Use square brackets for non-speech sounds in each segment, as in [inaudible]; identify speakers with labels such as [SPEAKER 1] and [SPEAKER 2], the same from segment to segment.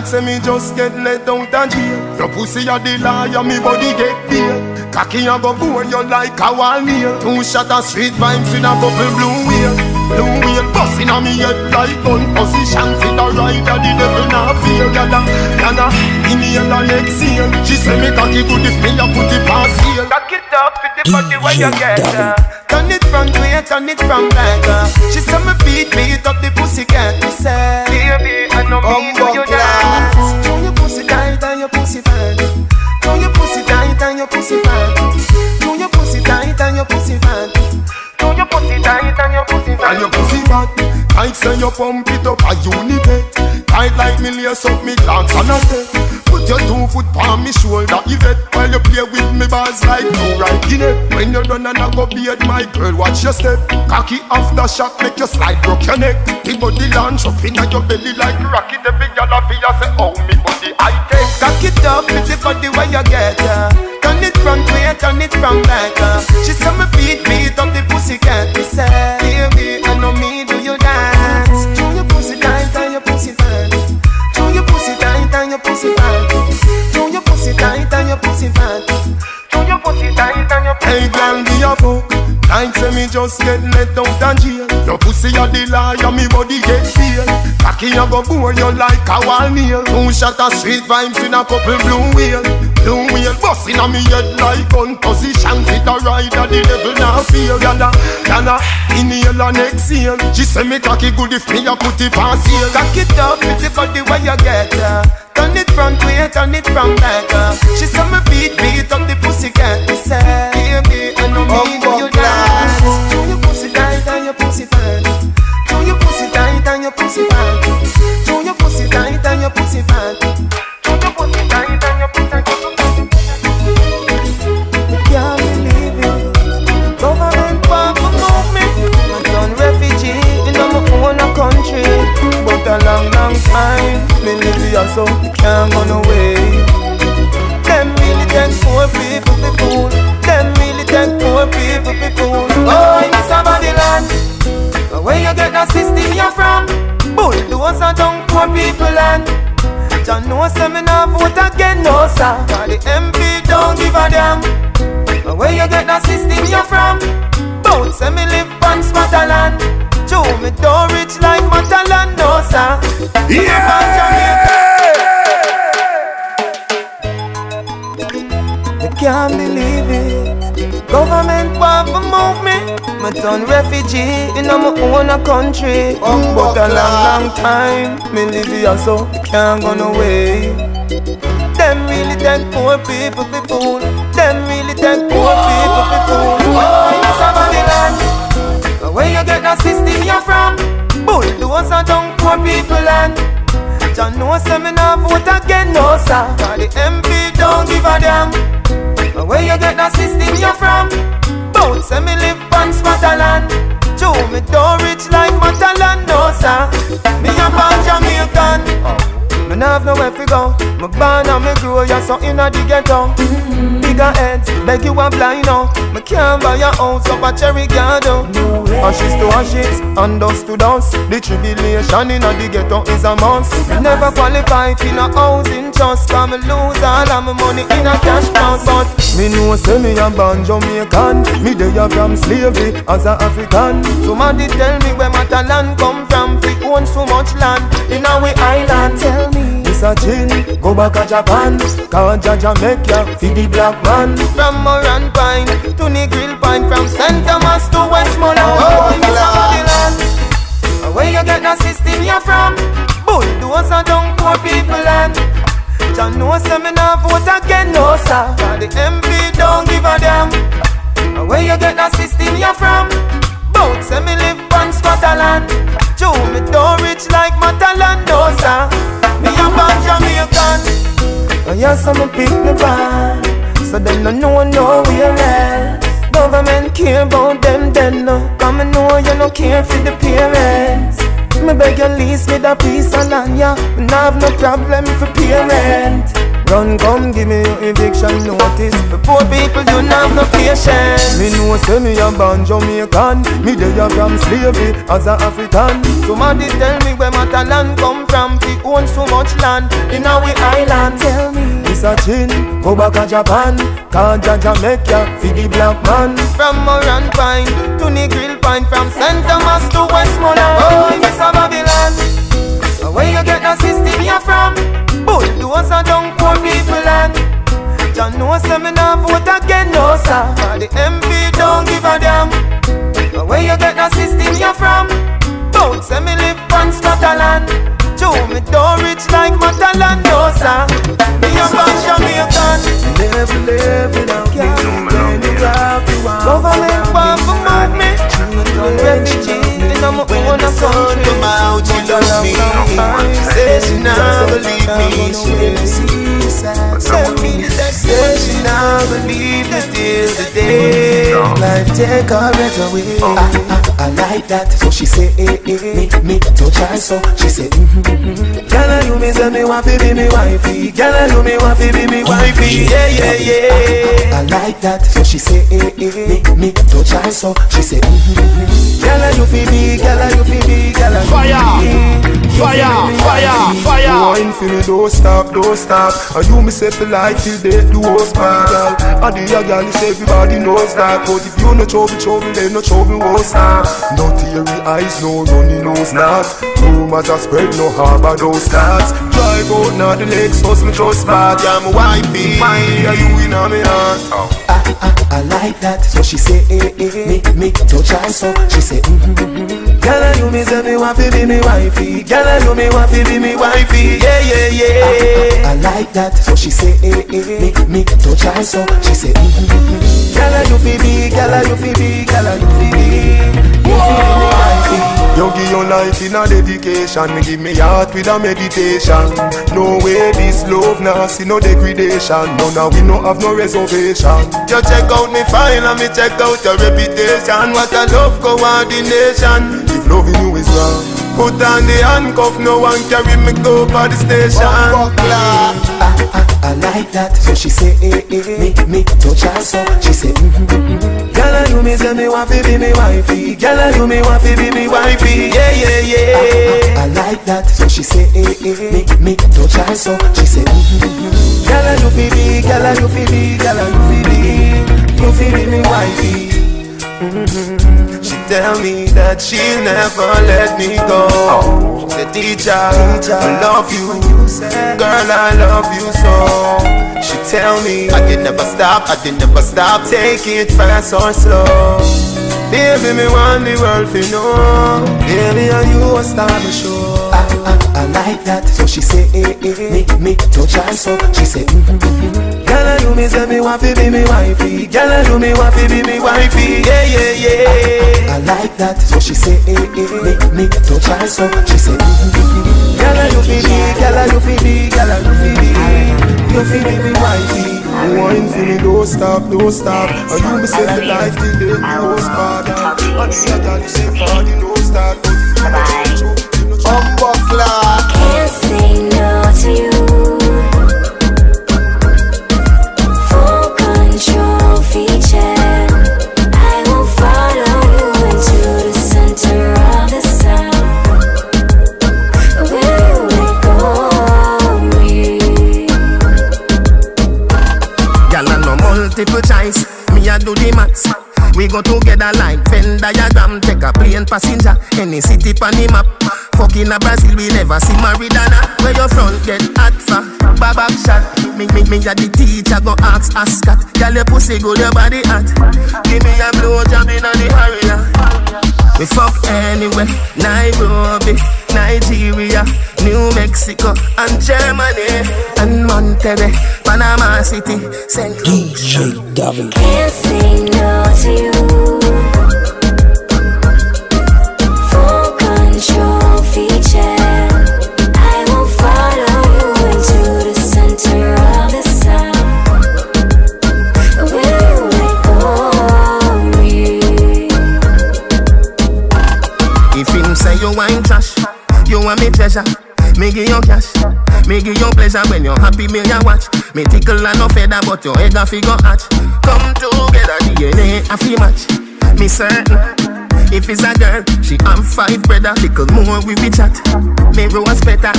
[SPEAKER 1] Like say me just get let out of jail. Your pussy a the liar, me body get beer Cocky a go bore you like a wall nail. Two shot of street vibes in a couple blue wheel Blue wheel busting on me head like gun position. Fit a rider, the devil not feel Gada, gada, inhale and exhale. She say me cocky good if me a put it past heel.
[SPEAKER 2] Cock it up for the body where you get uh.
[SPEAKER 1] Turn it from way, turn it from back uh. She say me beat, beat up the pussy cat Me say
[SPEAKER 2] Baby, I know me do you dance.
[SPEAKER 1] Throw your pussy tight and your pussy fat. Throw your pussy tight and your pussy fat. Throw your pussy tight and your pussy fat.
[SPEAKER 2] Do your pussy tight and your pussy fat.
[SPEAKER 1] And your pussy fat. Tight say you pump it up a unipet. Tight like me lace up me clocks on a step. Put your two foot on me shoulder, Yvette While you play with me bars like no right in it When you're done and I go beard, my girl, watch your step. Cocky after shot, make you slide, broke your neck. The body launch up in your belly like rocket Every girl a feel say, oh, me body I take. Cock it up with the body where you get uh. Turn it front way, turn it from back uh. She say me beat, beat up the pussy cat Me say, baby, I know me, do you dance. Do your pussy tight and your pussy fat Do your pussy tight and your pussy fat tight and your pussy fat
[SPEAKER 2] Do your pussy tight and your pussy
[SPEAKER 1] Hey girl, me a fuck Like say me just get let out of jail. Your pussy a the liar, me body get feel Cocky a go bore you like a wall nail. Two shot of street vibes in a couple blue wheel. Blue wheel busting on me head like gun position. Fit a rider, the devil now feel Yana, yana, inhale and exhale. She say me cocky good if me a put it past here. Cock it up the body where you get uh. Turn it front way, turn it from back uh. She say me beat, beat up the pussy cat Me say, baby, I know me do you your pussy fat Do your pussy tight and your pussy fat Do your pussy tight and your pussy. Can't believe it Government My son refugee own country. But a long, long time Me live here so can't Them really take poor people for fool Where you get that system you from? Bulldozer down poor people land John know say me nah vote again, no sir Cause the MP don't give a damn But Where you get that system you from? Bout say me live on Scotland Joe me don't rich like Matalon, no sir Me a bad Jamaican. Me can't believe it. Government want to move me. Me turn refugee in my own country. but a long, long time me live here so can't go no way. Them really take poor people for fool. Them really take poor people for fool. Babylon. Where you get that system you're from? Bulldozer down poor people land. John know say me nah vote again, no sir. Cause the MP don't give a damn. Where you get that system you from? Bout say me live on Scotland. Joe me don't rich like Matalon, no sir. Me a born Jamaican. Nah have nowhere fi go. Me born and me grow, ya so inna the ghetto. Mm-hmm. Bigger heads, beg you a blind now. Me can't buy a house up a cherry garden. Ashes to ashes, and dust to dust. The tribulation inna the ghetto is a must. Never qualify for no housing trust. Cause me lose all of my money in a cash box. But me know say me a born Jamaican. Me dey a from slavery as a African. Somebody tell me where Matalon come from. We own so much land in our island. Tell me. A chin, go back to Japan. Cause Jaja make ya feed the black man. From Morant Pine to Negril Pine From St. Thomas to Westmoreland. Oh, Miss Babylon Where you get that system you from? Bulldozer down poor people land. John know say me nah vote again, no sir. Cause the MP don't give a damn. Where you get that system you from? Bout say me live on Scotland Joe me don't rich like Matalon, no sir. Me a born Jamaican. And yes, I'm a pick me band So them no know nowhere else. Government care about them then no. Come and know you no care for the parents. Me beg you lease me the piece of land, yeah Me have no problem for parent
[SPEAKER 2] Run, come, give me your eviction notice. For poor people, you don't have no patience. Me know, say me a born Jamaican. Me dey a from slavery as a African. Somebody tell me where my talent come from. We own so much land in our island. Tell me. This a chin, go back to Japan Kaja Jamaica, the black man From Morant Pine to Negril Pine From St. Thomas to Westmoreland Oh, this a Babylon Where you get the system you from? Bulldozer down poor people land John know say me nah vote again, no sir For the MP don't give a damn But Where you get the system you from? Don't say me live on Scotland Joe, me don't rich like Matalon, no sir. Me a bad Jamaican. Never living out me. Government want to move me. Children refugee in my own country.
[SPEAKER 1] Come out, she love me. Say she not believe me. She really sees Tell me that she not believe that is the day. Life take her breath away. I, I, I like that, so she say, eh, eh, me, me, touch her so she say, mm-hmm. Girl, you me say me want to be me wifey. Girl, you me want to be me wifey. Yeah, yeah, yeah. I, I, I like that, so she say, eh, eh, me, me, touch her so she say, mm-hmm. Girl, you fi be, girl, you fi be, girl, you
[SPEAKER 3] Fire, fire, fire, fire.
[SPEAKER 1] Wine for me, don't stop, don't stop. And you me say for life till they do us girl. And the other girl is everybody knows that. But if you no trouble, trouble, then no trouble won't stop. No teary eyes, no runny nose, not. Rumors are spread, no harbor, no starts. Drive out now the legs, so me trust back. Yeah, my wifey, yeah, you in me heart. I, I, I like that, so she say, eh, eh, me, me, touch her, so she say, mm-hmm, mm-hmm. Girl, you me say me want to be me wifey. Girl, I you me want to be me wifey. Yeah, yeah, yeah. I, I, I like that, so she say, eh, eh, me, me, touch her, so she say, mm-hmm, mm-hmm. Girl, you fi be, girl, you fi be, girl, you fi be, you fi be me wifey. You your life in a dedication. Me give me heart with a meditation. No way this love now see no degradation. No now we no have no reservation. You check out me file and me check out your reputation. What a love coordination. If loving you is wrong Put on the handcuff, no one carry me go for the station I, I, I like that, so she say, eh, eh, me, me, touch her, so she say, mm-hmm, mm-hmm. Girl, you me say me want to be me wifey. Girl, you me want to be me wifey. Yeah, yeah, yeah. I, I, I like that, so she say, eh, eh, me, me, touch her, so she say, mm-hmm, mm-hmm. Girl, you fi be, girl, you fi be, girl, you fi be, you fi be me wifey. Mm-hmm. Tell me that she'll never let me go. She said, teacher, I love you. Girl, I love you so. She tell me I can never stop, I can never stop. Take it fast or slow. Baby, me want the world to know. Baby, are you a star to show? Like that, so she say, eh, eh, me, me, touch her, so she say, mm-hmm, mm-hmm. Girl, you me say me want to be me wifey. Girl, you me want to be me wifey. Yeah, yeah, yeah. I, I, I like that, so she say, eh, eh, me, me, touch her, so she say, mm-hmm, mm-hmm. Girl, you feel me, girl, you feel me, girl, you feel me, you feel me, me wifey. Wine for me, don't stop, don't stop. And you me say for life till the most part. And the other girl say for the no start. Unbuckler.
[SPEAKER 4] Do the maths. We go together like Venn diagram. Take a plane passenger, any city pan the map. Fucking a Brazil, we never see Maridana. Where your front get hot for babak shot. Me, me, me a the teacher go ask Ascot. Girl, your pussy good, your body hot. Give me a blow job in the area. We fuck anywhere, Nairobi, Nigeria, New Mexico, and Germany, and Monterrey, Panama City, St.
[SPEAKER 5] DJ David.
[SPEAKER 6] Can't say no to you. You you
[SPEAKER 4] want me treasure. Me give you cash. Me give you pleasure when you're happy, me ya watch. Me tickle and no feather, but your egg a figure hatch. Come together, DNA a fi match. Me certain. If it's a girl, she am five brother. Little more we be chat. Me rose better.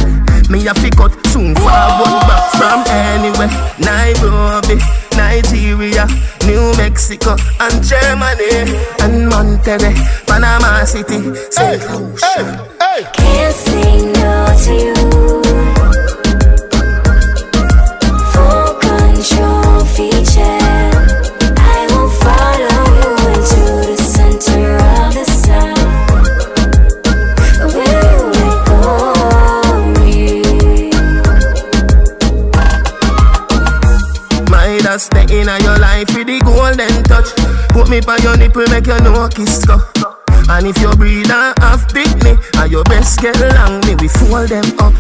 [SPEAKER 4] Me a fi cut soon forward back from anywhere. Nairobi, Nigeria, New Mexico, and Germany, and Monterrey, Panama City, St. Lucia.
[SPEAKER 6] Can't say no to you. Full control feature. I will follow you into the center of the sun. Where you let go of me?
[SPEAKER 4] My dad stay in your life with the golden touch. Put me by your nipple, make you know kiss go. And if you breathe and have picnic, and your best get long, me we fold them up.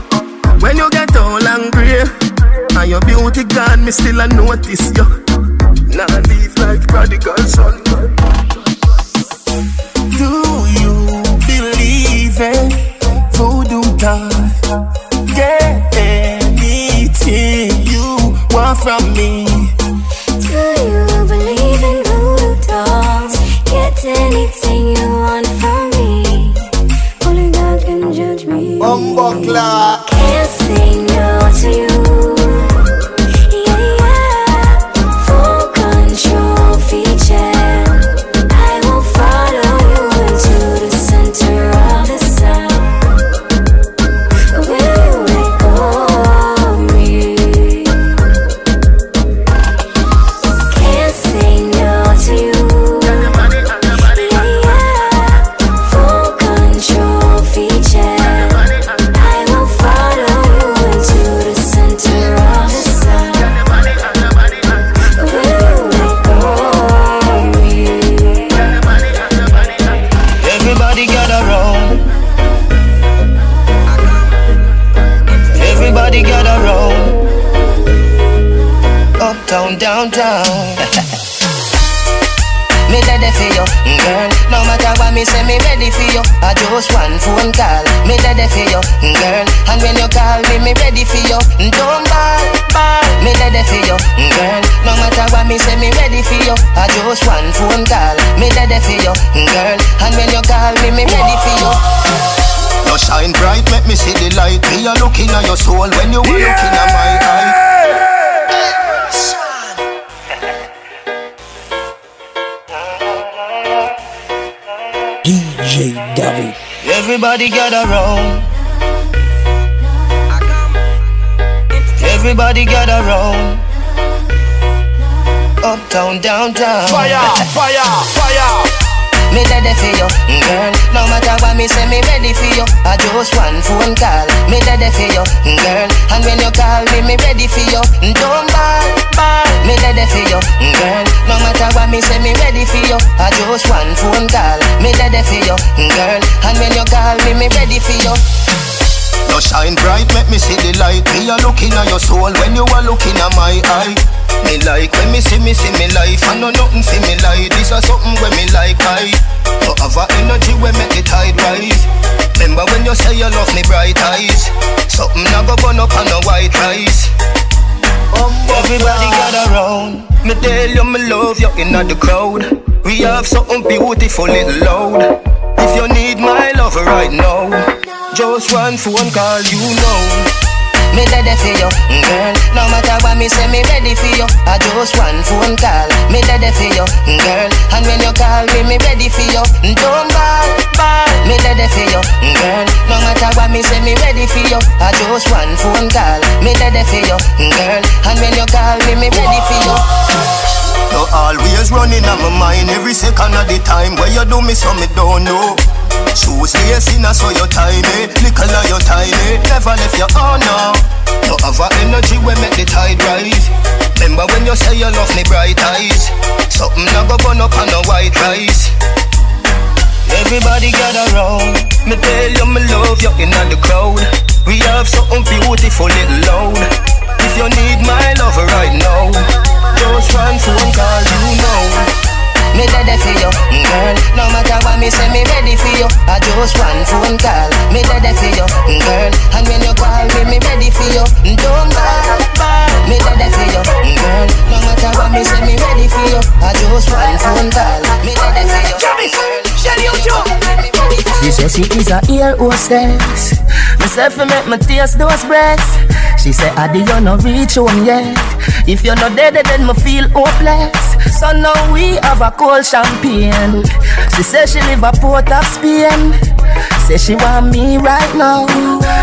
[SPEAKER 4] When you get all angry, and your beauty gone, me still a notice you. Nah, leave like prodigal son. Do you believe in voodoo God? You want from me.
[SPEAKER 6] Only God can judge me.
[SPEAKER 5] Just one phone call. Me ready for you, girl. And when you call me, me ready for you. Don't ball, ball. Me ready for you, girl. No matter what me say, me ready for you. I just one phone call. Me ready for you, girl. And when you call me, me ready for you. You shine bright, make me see the light. Me a looking at your soul when you were looking at my eye. [laughs]
[SPEAKER 3] DJ David.
[SPEAKER 5] Everybody gather round. Everybody gather round. Uptown, downtown.
[SPEAKER 3] Fire, fire, fire.
[SPEAKER 5] Me ready for you, mm, girl. No matter what me say, me ready for you. I just one phone call. Me ready for you, mm, girl. And when you call me, me ready for you. Mm, don't ball, ball. Me ready for you, mm. girl. No matter what me say, me ready for you. I just one phone call. Me ready for you, mm. girl. And when you call me, me ready for you. You shine bright, make me see the light. Me a looking at your soul when you are looking at my eye. Me like when me see me see me life. I know nothing for me like this or something when me like I. You have a energy when make the tide rise. Remember when you say you love me bright eyes. Something I go burn up on a white rice. Everybody gather round. Me tell you me love you in the crowd. We have something beautiful little loud. If you need my love right now, just one phone call, you know. Me ready for you, mm, girl. No matter what me say, me ready for you. I just one phone call. Me ready for you, mm, girl. And when you call me, me ready for you. Mm, don't ball, ball. Me ready for you, girl. No matter what me say, me ready for you. I just one phone call. Me ready for you, girl. And when you call me, me ready for you. You always running on my mind every second of the time. Where you do me so me don't know. Shoes lacing so you tiny, little of you tiny. Never left your oh Something I go burn up on a white rice. Everybody gather round. Me tell you me love you in the crowd. We have something beautiful little loud. If you need my love right now, just one phone call, you know.
[SPEAKER 7] me ready for you, girl. No matter what me say, me ready for you. I just one phone call, me ready for you, girl. And when you call me, me ready for you. Don't ball, me ready for you, girl. No matter what me say, me ready for you. I just one phone call, me ready for you, girl.
[SPEAKER 5] She said she is a ear hostess. Me say fi make me taste those breasts. She said, Adi, you no reach home yet. If you're not dead, then me feel hopeless. So now we have a cold champagne. She said she live a port of Spain. Say she want me right now.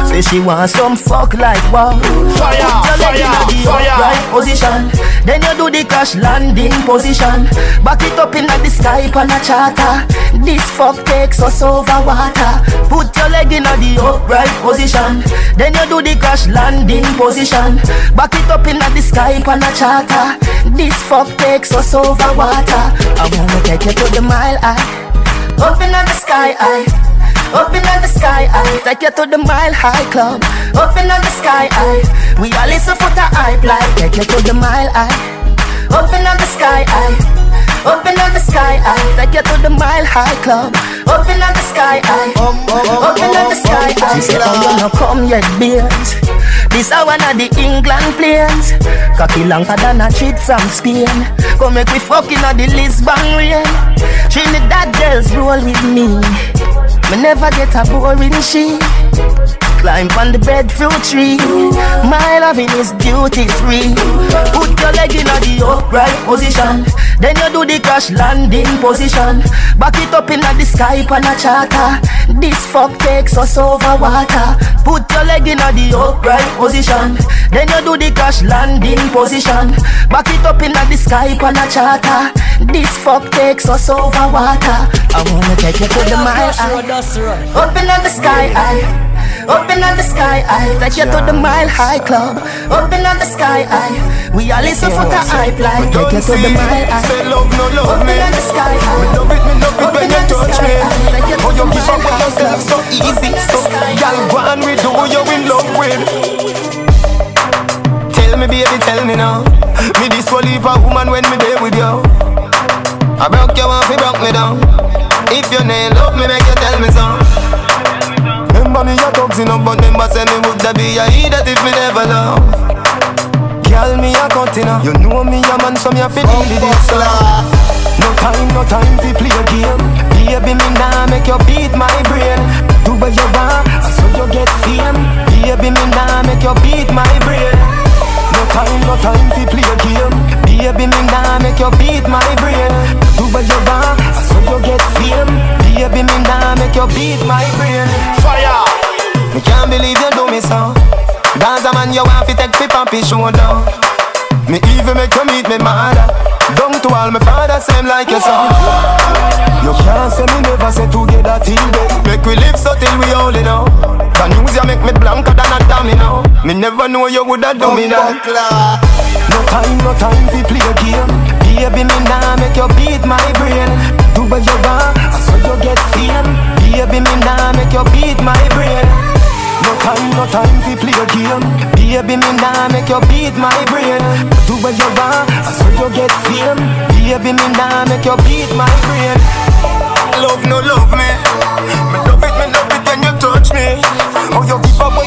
[SPEAKER 5] Say she want some fuck like wow.
[SPEAKER 8] Fire,
[SPEAKER 5] Put your leg
[SPEAKER 8] fire,
[SPEAKER 5] inna the
[SPEAKER 8] fire.
[SPEAKER 5] upright position. Then you do the crash landing position. Back it up in the sky on a charter. This fuck takes us over water. Put your leg in the upright position. Then you do the crash landing position. Back it up in the sky on a charter. This fuck takes us over water. I wanna take you to the mile high. Open up in the sky high. Up in the sky high, take you to the mile high club. Open up in the sky high, we all listen for the hype like take you to the mile high. Up in the sky high, up in the sky high, take you to the mile high club. Open up the sky high, up in the sky high. She said, "Oh, you no come yet, beers." This a one of the England planes Cocky longer than a treat from Spain. Come make we fuck in the Lisbon rain. Trinidad girls roll with me. Me never get a boring she Climb on the breadfruit tree. My loving is duty free Put your leg in the upright position. Then you do the crash landing position. Back it up in the sky on a charter. This fuck takes us over water. Put your leg in the upright position. Then you do the crash landing position. Back it up in the sky on a charter. This fuck takes us over water. I wanna take you to the mile Up in the sky high up the sky high, take you to the mile high club. Open Up the sky high, we all listen for the hype like take you to the mile high.
[SPEAKER 1] Say love, no love
[SPEAKER 5] Up
[SPEAKER 1] me.
[SPEAKER 5] in the sky high.
[SPEAKER 1] Me love it, me love it
[SPEAKER 5] Up
[SPEAKER 1] when you touch me.
[SPEAKER 5] high, you to
[SPEAKER 1] Oh, you give up on yourself so easy. So,
[SPEAKER 5] the sky
[SPEAKER 1] girl,
[SPEAKER 5] high.
[SPEAKER 1] go on with who you in love with. Tell me, baby, tell me now. Me this will leave a woman when me there with you. I broke your off, you broke me down. If you ain't love me, make you tell me so. Remember me a thugsing up, but remember say me woulda be a idiot if me never love. Uh. Girl, me a up. You know me a man, so me a fi deal with this stuff. No time, no time fi play a game. Baby, me nah make you beat my brain. Do what you want, so you get fame. Baby, me nah make you beat my brain. No time, no time fi play a game. Baby, me nah make you beat my brain. Do what you want, so you get fame. Baby, me nah make you beat my brain.
[SPEAKER 8] Fire.
[SPEAKER 1] Me can't believe you do me so. Dance a man you want fi take fi papi shoulder. Me even make you meet me mother. Down to all my father same like your son. You can't say me never say together till day. Make we live so till we only know. The news you make me blanker than a domino. Me never know you woulda do me that. No time, no time fi play a game. Baby, me nah make you beat my brain. Do what you want, so you get fame. Baby, me nah make you beat my brain. No time, no time fi play a game. Baby, me nah make you beat my brain. Do what you want, so you get fame. Baby, me nah make you beat my brain. Love no love me. Me love it, me love it when you touch me. Oh, you give up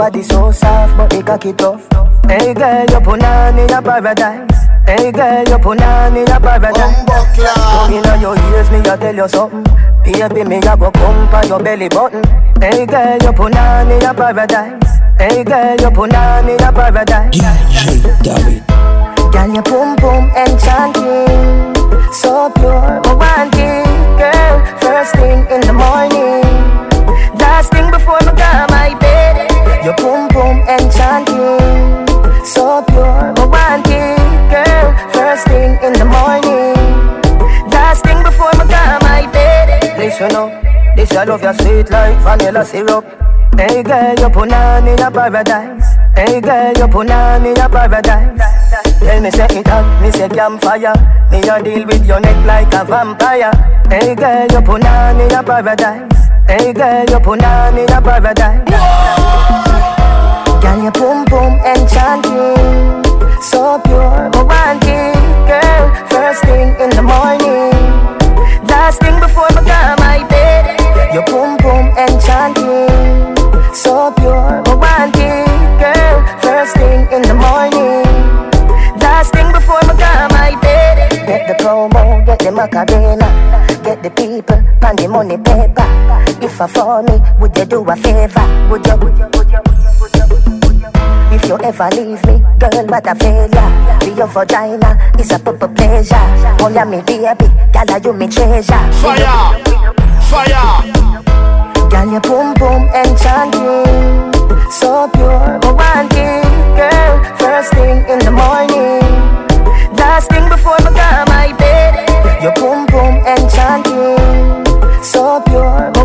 [SPEAKER 5] body so soft, but me cocky tough. Hey girl, your punani a paradise. Hey girl, your punani a paradise. Come inna your ears, me a tell you something. Baby, me a go come pa your belly button. Hey girl, your punani a paradise. Hey girl, your punani a paradise.
[SPEAKER 3] DJ David.
[SPEAKER 5] Girl, your boom boom enchanting, so pure, romantic. Girl, first thing in the morning, last thing before me come. Your boom boom enchanting, so pure, romantic, girl. First thing in the morning, last thing before I got my bed. Listen up, this I love your sweet like vanilla syrup. Hey girl, you put on in a paradise. Hey girl, you put on in a paradise. Tell me say it hot, me say campfire. Me a deal with your neck like a vampire. Hey girl, you put on in a paradise. Hey girl, you put on in a paradise. Whoa! Girl, your boom boom enchanting, so pure, romantic. Girl, first thing in the morning, last thing before I go my bed. Your boom boom enchanting, so pure, romantic. Girl, first thing in the morning, last thing before I go my bed. Get the promo, get the macarena get the people pan the money paper. If I for me, would you do a favor? Would you? Would you, would you, would you? you ever leave me, girl, what a failure. Be your vagina is a proper pleasure. All ya me baby, gala you me treasure.
[SPEAKER 3] Fire, fire.
[SPEAKER 5] Girl, you boom boom enchanting, so pure, romantic, girl. First thing in the morning, last thing before I go my bed. You boom boom enchanting, so pure.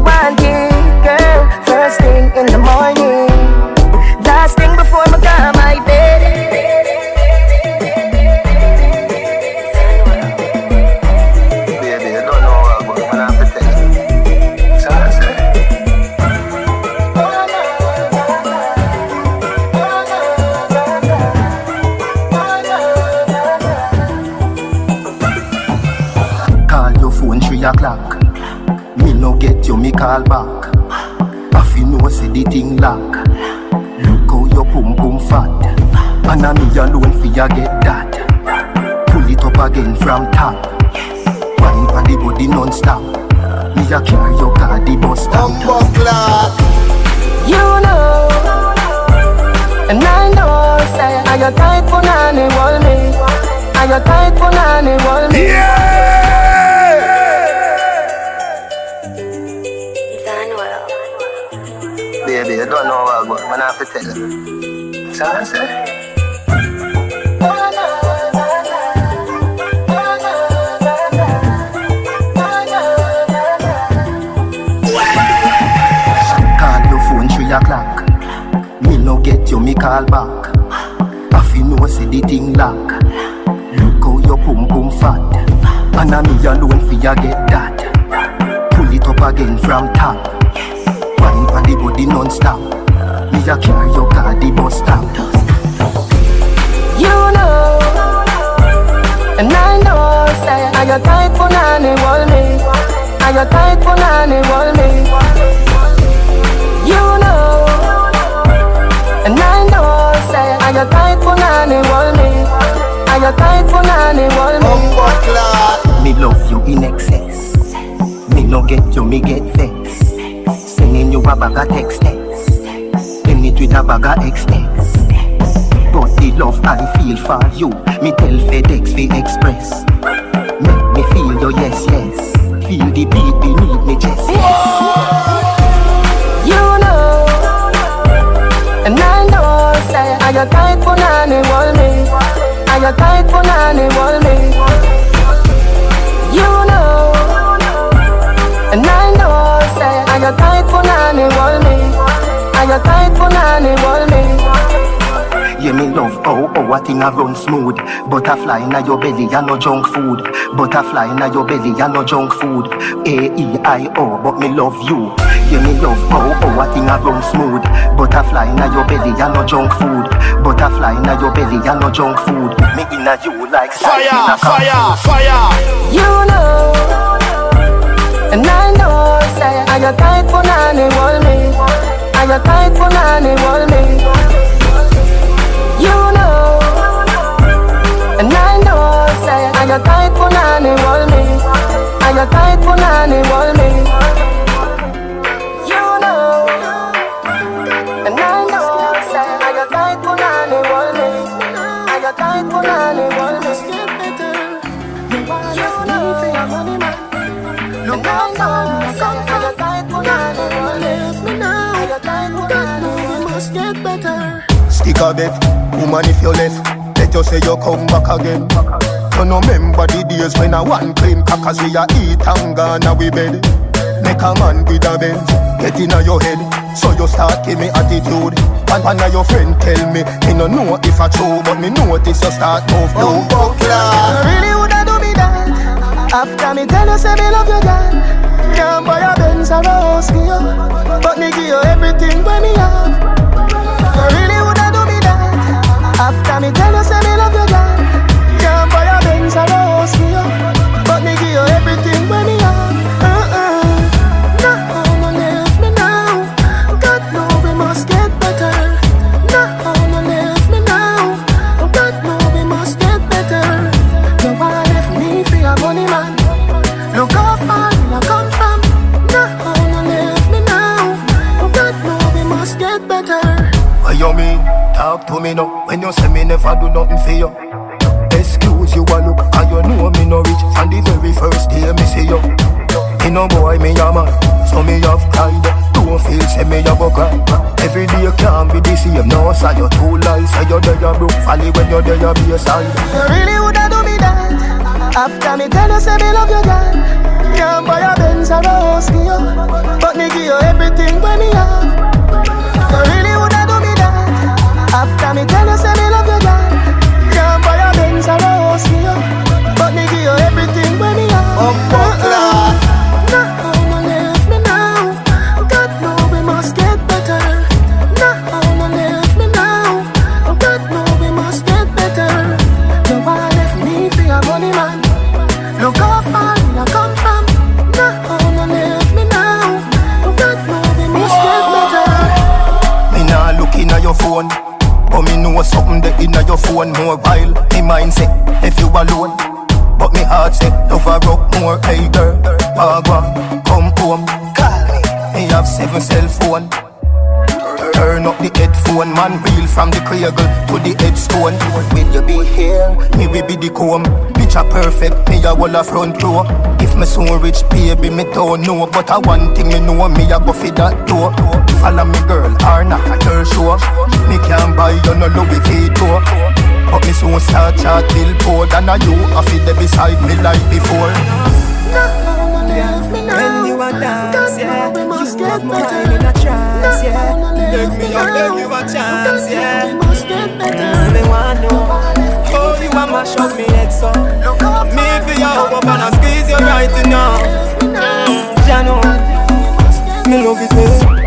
[SPEAKER 4] Call back. I feel no see the thing lock. Look how your pum pum fat. And I me alone for ya get that. Pull it up again from top. Wine on the body non-stop. Me a carry your car the bus stop.
[SPEAKER 5] You know, and I know, say, I got tight for nanny, wall me. I got tight for nanny, wall me.
[SPEAKER 4] Baby, you don't know what I'm going to have to tell you. So I say. Call your phone three o'clock. Me no get you, me call back. I feel no see the thing lock. Look how your pum pum fat. And I me alone for ya get that. Pull it up again from top. Wine the body non-stop. Me a carry your car the bus stop.
[SPEAKER 5] You know, and I know, say, I got tight for nanny, wall me. I got tight for nanny, wall me. You know, and I know, say, I got tight for nanny, wall me. I got tight for nanny, wall me.
[SPEAKER 4] Me love you in excess. Me no get you, me get vex. Sending you a bag of text. Send it with a bag of express. But the love I feel for you, me tell FedEx fi express. Make me feel your yes yes. Feel the beat beneath me chest. Yes.
[SPEAKER 5] You know, and I know, say, I got tight for nanny, wall me. I got tight for nanny, wall me. You know, and I know, say, I got tight for nanny, wall me. I got tight for nanny, wall me.
[SPEAKER 4] Yeah, me love how how a thing a run smooth. Butterfly inna your belly, ya no junk food. Butterfly inna your belly, ya no junk food. A E I O, but me love you. Yeah, me love how how a thing a run smooth. Butterfly inna your belly, ya no junk food. Butterfly inna your belly, ya no junk food. Me inna you like salt
[SPEAKER 9] Fire, fire, fire.
[SPEAKER 5] You know, and I know, say, I got tight for nanny, wall me. I got tight for nanny, wall me. You know, and I know, say, I got tight for nanny, wall me. I got tight for nanny, wall me. Better.
[SPEAKER 10] Stick a woman if you're left Let you say you come back again. You no remember the days when I one clean Cause we a eat and gone a we bed. Make a man with a Benz Get in your head. So you start give me attitude And one of your friend tell me Me no know if I true But me notice you start move low
[SPEAKER 5] You really woulda do me that. After me tell you say me love you girl. Can't buy a Benz or a house for But me give you everything when me have. You really After me tell you say me love you girl. Can't buy a Benz or a house for you But me give you everything
[SPEAKER 10] valley When you there a be a side.
[SPEAKER 5] You really woulda do me that. After me tell you say me love you girl
[SPEAKER 10] the cradle to the headstone. Will you be here? Me will be the comb. Picture perfect, me a wall a front row. If me so rich, baby, me don't know. But I one thing me know, me a go for that door. Follow me, girl, or not a your show. Me can buy you no Louis Vuitton. But me soon start chat till poor than a you. I feel there beside me like before.
[SPEAKER 1] When you a dance, yeah You have my mind in a trance, yeah. Beg me up, beg you a chance, yeah. Girl, me want know. How you a mash up me head oh. so Me for you up and I squeeze you right now. Mm, Jano Me love it, babe.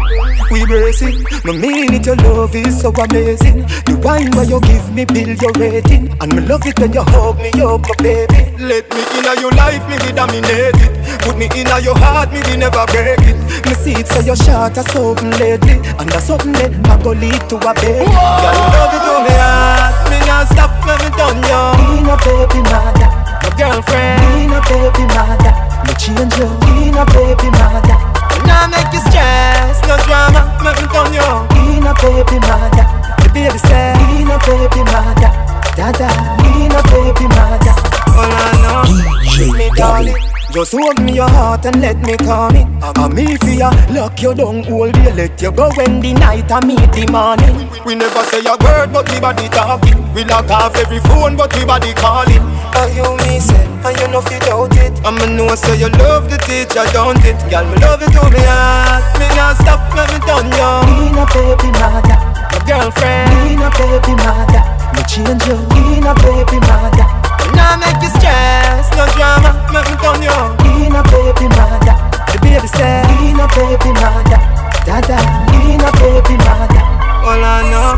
[SPEAKER 1] We brace it. No mean it, your love is so amazing. The wine where you give me, build your rating. And me love it when you hug me up, my baby. Let me in your life, me be dominate it. Put me in your heart, me be never break. Me see it so your shot a something lately. And that's something that I go lead to a baby. Girl, you love it to me heart. Me not stop when me done you. Be no baby mother. My girlfriend. Be no baby mother. Me change you. Be no baby mother. Now make you stress, no drama, make me turn you Be no baby mother, the baby say Be no baby mother, dada Be no baby mother, all I know
[SPEAKER 3] DJ
[SPEAKER 1] me darling just hold me your heart and let me come in. I'm me for ya, lock you down, hold you, let you go when the night I meet the morning. We never say a word, but we body talking. We lock off every phone, but we body calling. And you me say, and you know fit doubt it. I'ma know say you love the teacher, don't it? Girl, me love you to me heart. Me not stop when me done you. Be no baby mother, my girlfriend. Be no baby mother, me change you. Be no baby mother. Now make you stress, no drama, make me turn you Be no baby mother, the baby say Be no baby mother, dada Be no baby mother, all I know,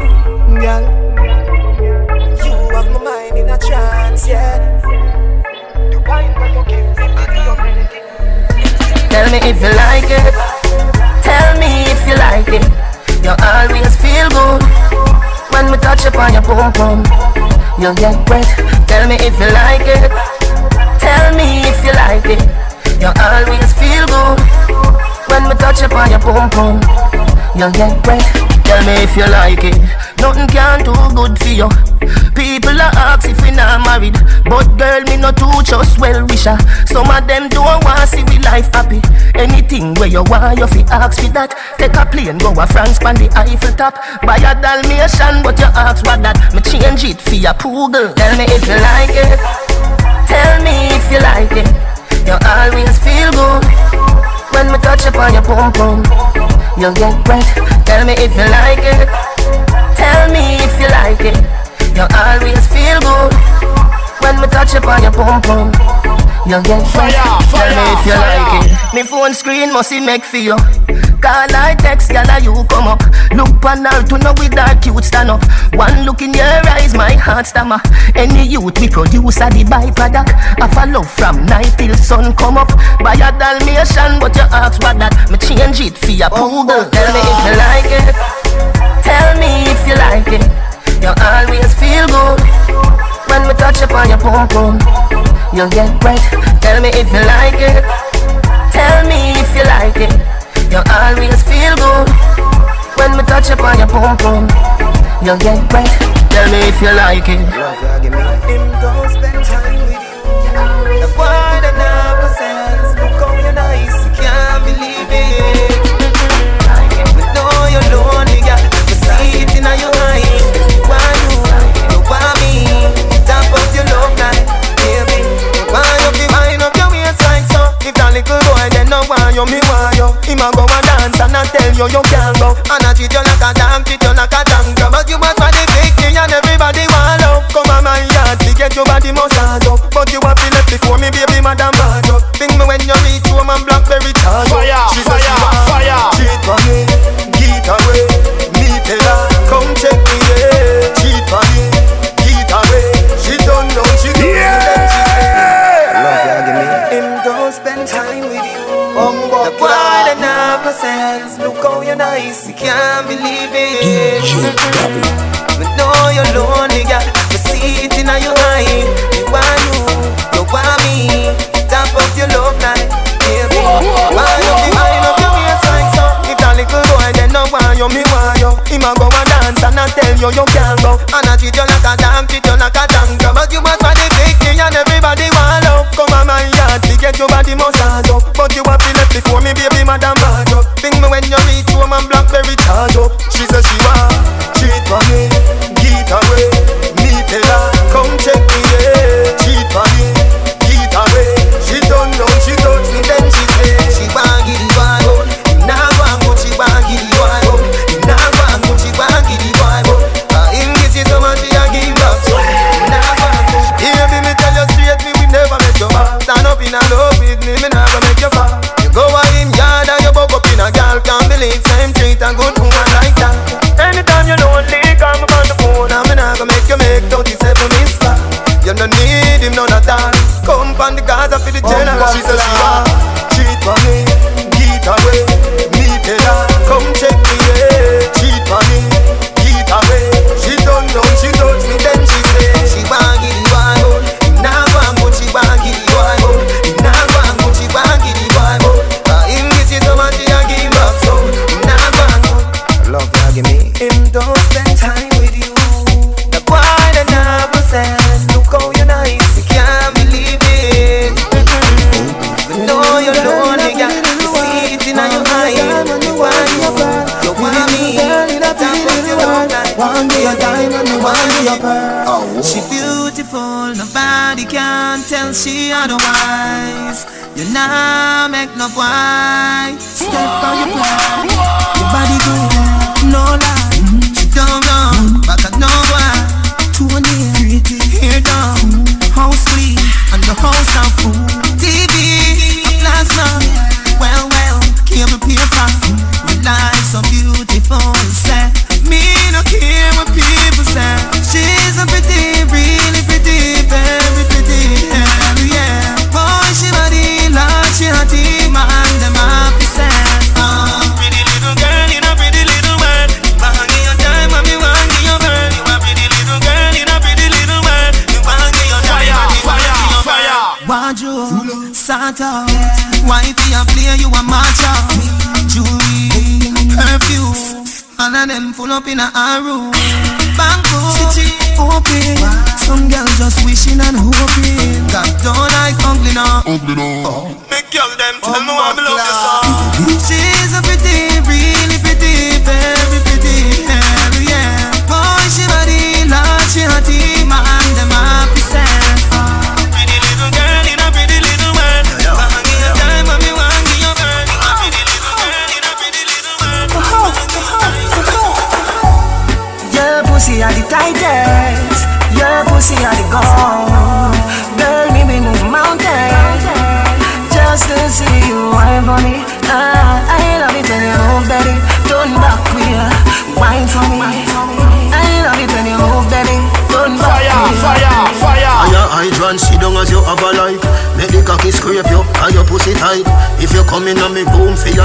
[SPEAKER 1] girl You have my mind in a trance, yeah. The wine that you give me, baby, you're ready
[SPEAKER 5] Tell me if you like it. Tell me if you like it. You always feel good when we touch upon your pum pum. You get wet. Tell me if you like it. Tell me if you like it. You always feel good when we touch upon your pum pum. You'll get wet. Tell me if you like it. Nothing can do good for you. People are ask if we not married, but girl me no too just well wisher. Some of them don't want see we life happy. Anything where you want, you fi ask for that. Take a plane, go a France, pan the Eiffel top. Buy a Dalmatian, but you ask what that. Me change it for your poodle. Tell me if you like it. Tell me if you like it. You always feel good when me touch upon your pum pum. You get wet. Tell me if you like it. Tell me if you like it. You always feel good when me touch upon your pum pum. You get
[SPEAKER 3] Fire,
[SPEAKER 5] Tell me if you
[SPEAKER 3] fire.
[SPEAKER 5] like it. Me phone screen must it make for you. Call I text, gal, you come up. Look on her to know with that cute stand up. One look in your eyes, my heart stammer. Any youth we produce are the byproduct. I follow from night till sun come up. Buy a Dalmatian, but you ask what that. Me change it for your oh, poodle. Oh, tell me if you like it. Tell me if you like it. You always feel good when we touch upon your pum pum. You get wet. Tell me if you like it. Tell me if you like it. You always feel good when we touch upon your pum pum. You get wet. Tell me if you like it.
[SPEAKER 1] Him don't spend time Him a go and dance and I tell you you can't go. And I treat you like a dog, treat you like a tanker But you must find the victory and everybody want love. Come on my yard, to get your body hard up. But you have to left before me baby madam bad up. Think me when you reach home and blackberry charge
[SPEAKER 3] Fire,
[SPEAKER 1] She
[SPEAKER 3] fire,
[SPEAKER 1] want
[SPEAKER 3] fire.
[SPEAKER 1] Cheat on me, eyes, you can't believe it. Me know you're lonely, girl. Me
[SPEAKER 2] see it in your eyes. Me want you, you want me. Top up your love line, baby. Why you be eye, love your waistline, so if that little boy then no want you, me want you. Him a go a dance and I tell you you can't go. And I treat you like a dog, treat you like a dog. But you must find the and everybody want love. Come on my yard, me get your body massage up, oh. but you have to left before me.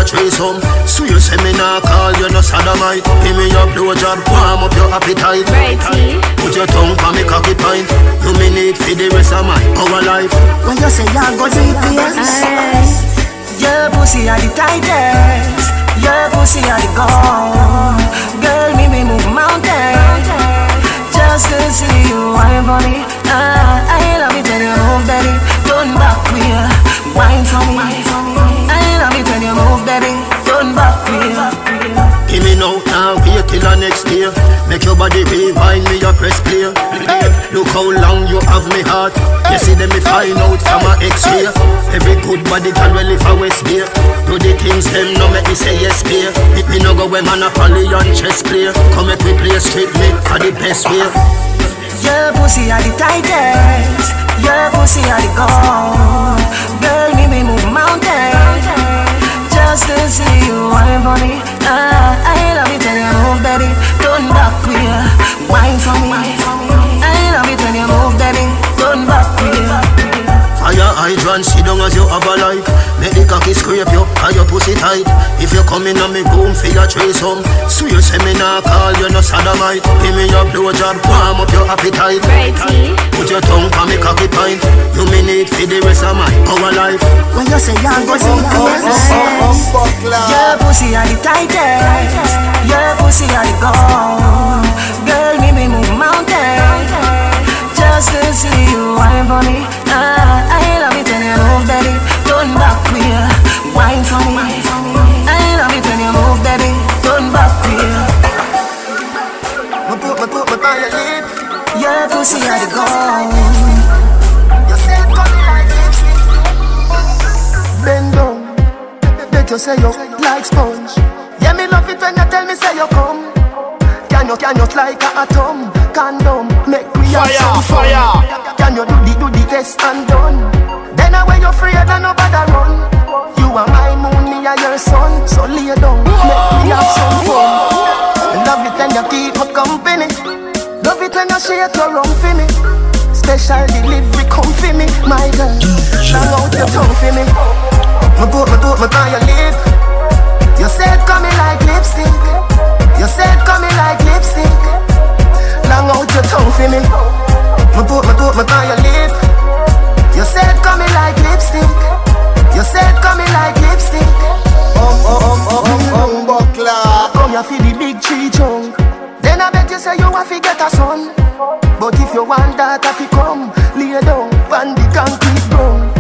[SPEAKER 2] threesome So you say me nah
[SPEAKER 10] call you no sodomite. Give me your blowjob, warm up your appetite.
[SPEAKER 11] Righty.
[SPEAKER 10] Put your tongue for me cocky pint. You me need for the rest of my our life.
[SPEAKER 5] When you say y'all go GPS Your pussy are the tightest. Your pussy are the gold Girl, me me move mountains Just to see you wine for me. Ah, I love it when you move, baby Turn back, we wine for me feel me when you move, baby. Turn back feel.
[SPEAKER 10] Give me no time, wait till the next year. Make your body rewind me, your press clear. Look how long you have me heart. You see them me find out from my x here Every good body can really for West here. Do the things them no make me say yes dear. Me no go where man a poly on chest clear. Come make me play straight me for the best way.
[SPEAKER 5] Your pussy are the tightest. Your pussy are the gold. Girl, me me move
[SPEAKER 10] mountain. Scrape you and your pussy tight. If you come in on me room for your threesome, swear say me nah call you no sodomite. Give me your blowjob, warm up your appetite.
[SPEAKER 6] Righty.
[SPEAKER 10] Put your tongue on me cocky pint. You me need for the rest of my our life.
[SPEAKER 4] When you say young, go see Your pussy are the tightest. Your pussy are the gold. Girl, me me move mountains just to see you wine for me. Ah, I love it when you move, baby. Turn back queer, wine for me. I love it when you move, baby. Turn back queer. Me put, me put, me by your lip. Your pussy are the gold. You say it coming like lipstick. Bend down, bet you say you like sponge. Yeah, me love it when you tell me say you come. Can you, can you like a atom? Condom, make we have
[SPEAKER 3] Fire,
[SPEAKER 4] some fun.
[SPEAKER 3] fire.
[SPEAKER 4] Can you do the, do the test and done? Then I when you afraid and nobody run. You are my moon, me are your sun. So lay down, make we have some fun. Love it when you keep me company. Love it when you shake your rum for me. Special delivery come for me, my girl. Long out your tongue for me. Me put, me put, me on your lip. You said coming like lipstick. You said coming like lipstick. Long out your tongue for me. Me put, me put, me on your lip. You said coming like lipstick. You said coming like lipstick.
[SPEAKER 2] Um, um, um, um, um, buckler.
[SPEAKER 4] Come here for the big tree trunk. Then I bet you say you want to get a son. But if you want that, if you come, lay down on the concrete ground.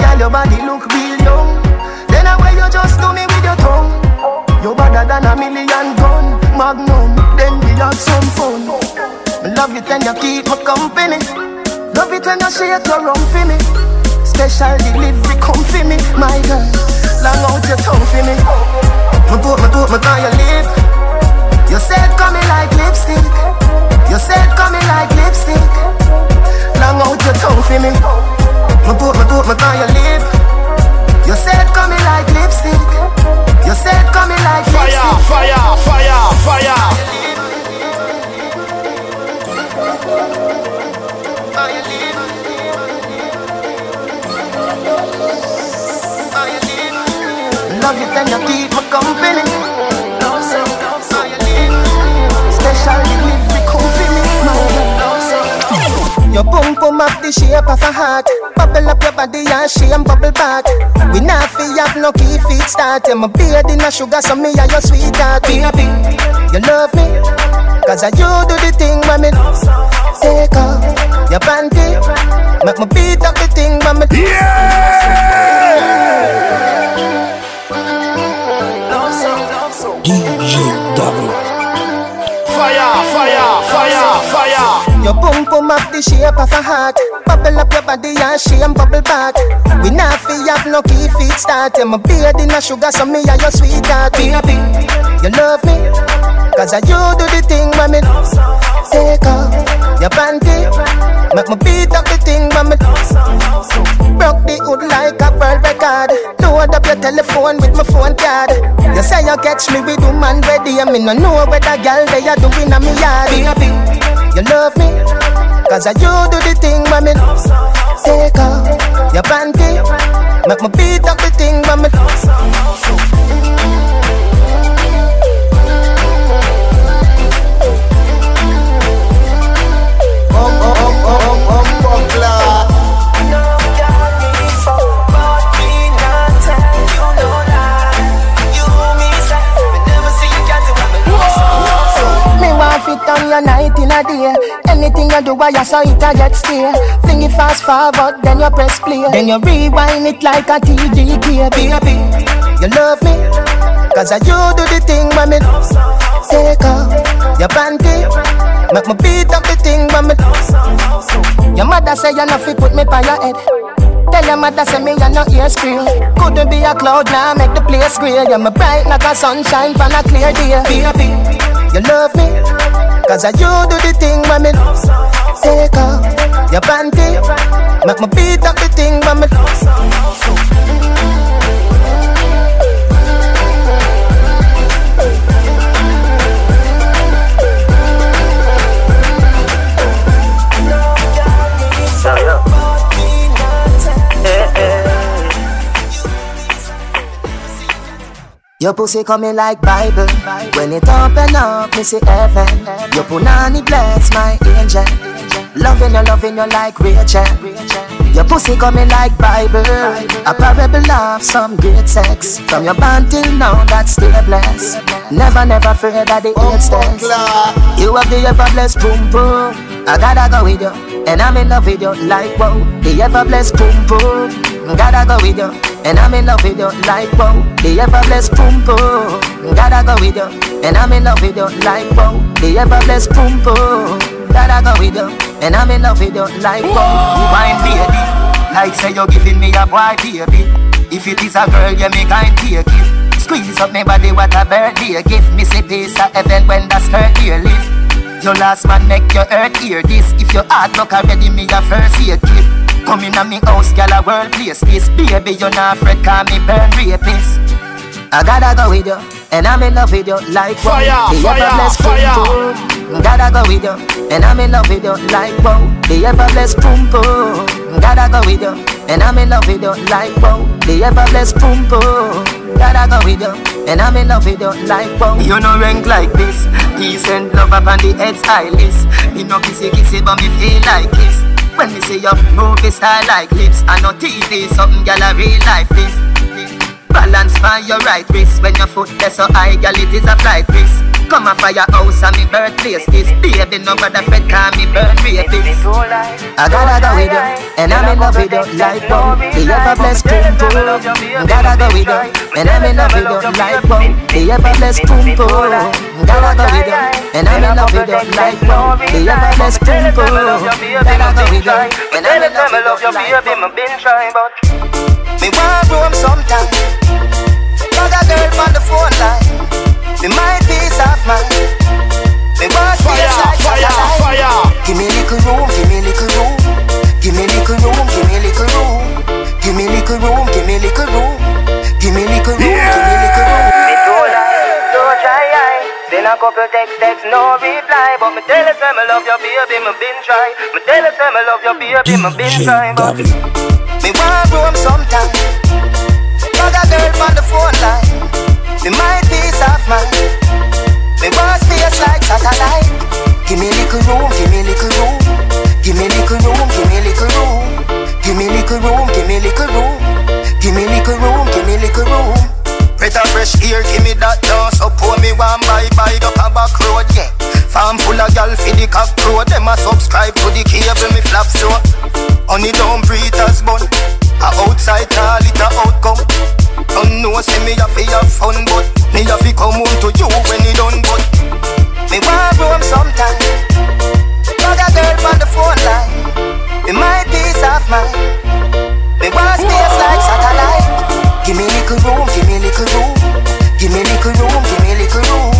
[SPEAKER 4] Girl, your body look real young. Then I way you just do me with your tongue. You better than a million gun, magnum. Then we have some fun. Love it when you keep me company. Love it when you shake your rum for me. Special delivery come for me, my girl. Long out your tongue for me. Me put, me put, me on your lip. You said coming like lipstick. You said coming like lipstick. Long out your tongue for me. Me put, me put, me on your lip. You said coming like lipstick. You said coming like
[SPEAKER 3] Fire,
[SPEAKER 4] lipstick.
[SPEAKER 3] fire, fire, fire.
[SPEAKER 4] On Love it when you keep me company. On your lip. Special delivery come for me. My. Your pum pum up the shape of a heart. Bubble up your body and shame bubble back. We not fi have no key feet start. Yeah, my beard in a sugar, so me are your sweetheart. Baby, you love me. Cause I you do the thing when me take off your panty. Make me beat up the thing when me
[SPEAKER 3] DJ
[SPEAKER 4] Your pum pum up the shape of a heart. Bubble up your body and shame bubble back. We not fi have no key feet start. Yeah, my beard in a sugar, so me are your sweetheart. Baby, you love me. Cause I you do the thing when me take off your panty. Make me beat up the thing when me broke the hood like a world record. Load up your telephone with my phone card. You say you catch me with woman ready, I mean I know where the girl they are doing on me yard. Baby, you love me, cause I you do the thing when me take off your panty. Make me beat up the thing when me your night in a day. Anything you do, I saw it, I get stay. Fling it fast forward, then you press play. Then you rewind it like a TDK, baby. You love me, cause I you do the thing when me take off your panty. Make me beat up the thing when me. Your mother say you not fit put me by your head. Tell your mother say me you no ear scream. Couldn't be a cloud now, make the place grey. You're my bright like a sunshine from a clear day. Baby, you love me, cause I you do the thing me take off your panty. Make me beat up the thing when
[SPEAKER 5] Your pussy coming like Bible. When it open up, me see heaven. Your punani bless my angel. Loving you, loving you like Rachel. Your pussy coming like Bible. A parable of some great sex. From your band till now, that's still blessed. Never, never afraid of the oh, AIDS test. You have the ever blessed boom boom. I gotta go with you, and I'm in love with you like wow. The ever blessed boom boom. Gotta go with you, and I'm in love with you like wow. The ever blessed boom boom. Gotta go with you, and I'm in love with you like wow. The ever blessed boom boom. Gotta go with you, and I'm in love with you like wow.
[SPEAKER 4] Wine baby, like say you're giving me a boy baby. If it is a girl, you me kind take it. Squeeze up my body, what a birthday gift. Me say this a heaven when the skirt here lift. Your last man make your earth hear this. If your heart look already, me a first aid kit. Come in a me house, gal a world place this. Baby, you not afraid, call me burn rapist.
[SPEAKER 5] I gotta go with you, and I'm in love with you like wow.
[SPEAKER 12] Fire,
[SPEAKER 5] The
[SPEAKER 12] fire,
[SPEAKER 5] ever blessed
[SPEAKER 12] fire.
[SPEAKER 5] boom boom. Gotta go with you, and I'm in love with you like wow. The ever blessed boom boom. Gotta go with you, and I'm in love with you like wow. The ever blessed boom boom. Gotta go with you, and I'm in love with you like wow.
[SPEAKER 4] You no rank like this. Decent love up on the head's high list. Me no kissy kissy, but me feel like this. When me say your movie style like lips, I know TV something gal a real life this. Balance by your right wrist when your foot there so high, gal it is a flight risk. Come a firehouse and me birthplace this. Baby, no brother Fred call me burn rapist.
[SPEAKER 5] I gotta go with you, and I'm in love with you like wow. The ever blessed boom boom. Gotta go with you, and I'm in love with you like wow. The ever blessed boom boom. Gotta go with you, and I'm in love with you like wow. The ever blessed boom boom. Gotta go with you, and I'm in love with you like wow.
[SPEAKER 4] me
[SPEAKER 5] want room sometime. Got a girl on the phone line. Me my peace little room, give me little room. Give me little room, give me little room. Give me little room, give me little room. Give me little room, give me little room.
[SPEAKER 4] Me too lie, too try I. Then a couple text, text, no reply. But me tell her say me love your baby, me been try. Me tell her say me love your baby, me been try. But
[SPEAKER 5] Me want room sometime. Got a girl on the phone line. Me my peace of mind. Me want space like satellite. Give me little room, give me little room. Give me little room, give me little room. Give me little room, give me little room. Give me little room, give me little room.
[SPEAKER 4] Breath of fresh air, give me that dance So pour me one bye up a back road, yeah Farm full of gal for the cock road Them a subscribe to the cable, me flap so Honey don't breathe as bun A outside call it a outcome Don't know see me a fi have fun But me a fi come home to you when it done But
[SPEAKER 5] Me want room sometime. Got a girl on the phone line. Me my peace of mind. Me want space like satellite. Give me little room, give me little room. Give me little room, give me little room.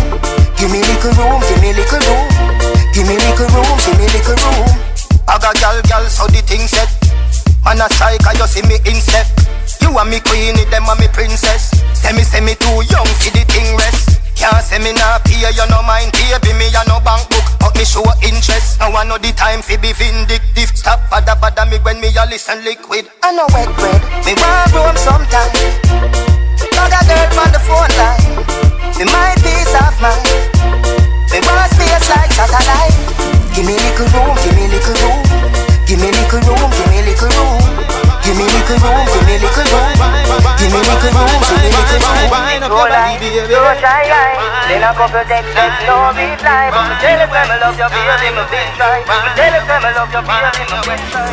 [SPEAKER 5] Give me little room, give me little room. Give me little room, give me little room.
[SPEAKER 4] I got gal gal so the thing set Man a strike you see me insect You are me queenie, them are me princess Say me say me too young for the thing rest Can't say me nah pay you no mind Baby me a no bank book But me show interest I know the time fi be vindictive Stop bada bada me when me a listen liquid
[SPEAKER 5] I know wet bread. Me want room sometime. Got a girl on the phone line. Me my peace of mind. Me want space like satellite. Give me little room, give me little room. Give me little room, give me little room. Give me little room, give me little room. Give me little room, give me little room.
[SPEAKER 4] Go lie, don't try lie Then a couple text, text, no reply But me tell her say me love your baby, me been try Me tell her say me love your baby, me been try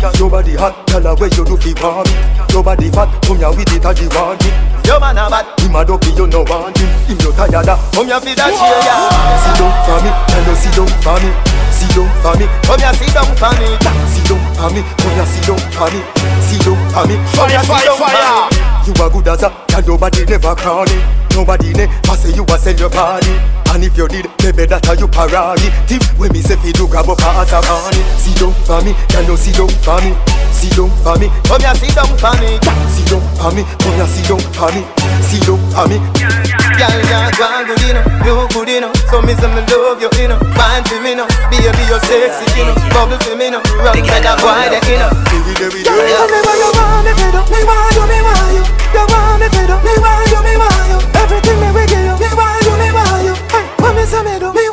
[SPEAKER 13] Girl, your body hot, tell her where you do fi want. Your body fat, come here with it as you want it. Your man a bad, him a dopey, you no want him. Him no tired of, come here fi that chair, yeah. Sit down for me, tell her sit down for me. Sit down for me, come here sit down for me. Sit down for me, come here sit down for me. Sit down for me, here
[SPEAKER 12] Fire, fire.
[SPEAKER 13] You a good as a, and nobody never crawling. Nobody ne, I say you a sell your body. And if you did, maybe that are you parody. Tip when me say fi do grab up a as a money. Sit down for me, can you sit down for me? Sit down for me, come here sit down for me. Sit down for me, come here sit down for me. Sit down for me.
[SPEAKER 2] Girl can't go good know. you good enough So me say me love you enough, Fine, for me now Baby you sexy enough, bubble for me now Rock like a boy that enough Girl tell me why you want,
[SPEAKER 13] me baby.
[SPEAKER 2] up,
[SPEAKER 13] me want
[SPEAKER 2] you, me why you You want me baby? up, me want you, me want you Everything me we give you, me want you, me why you Hey, what me say me do, me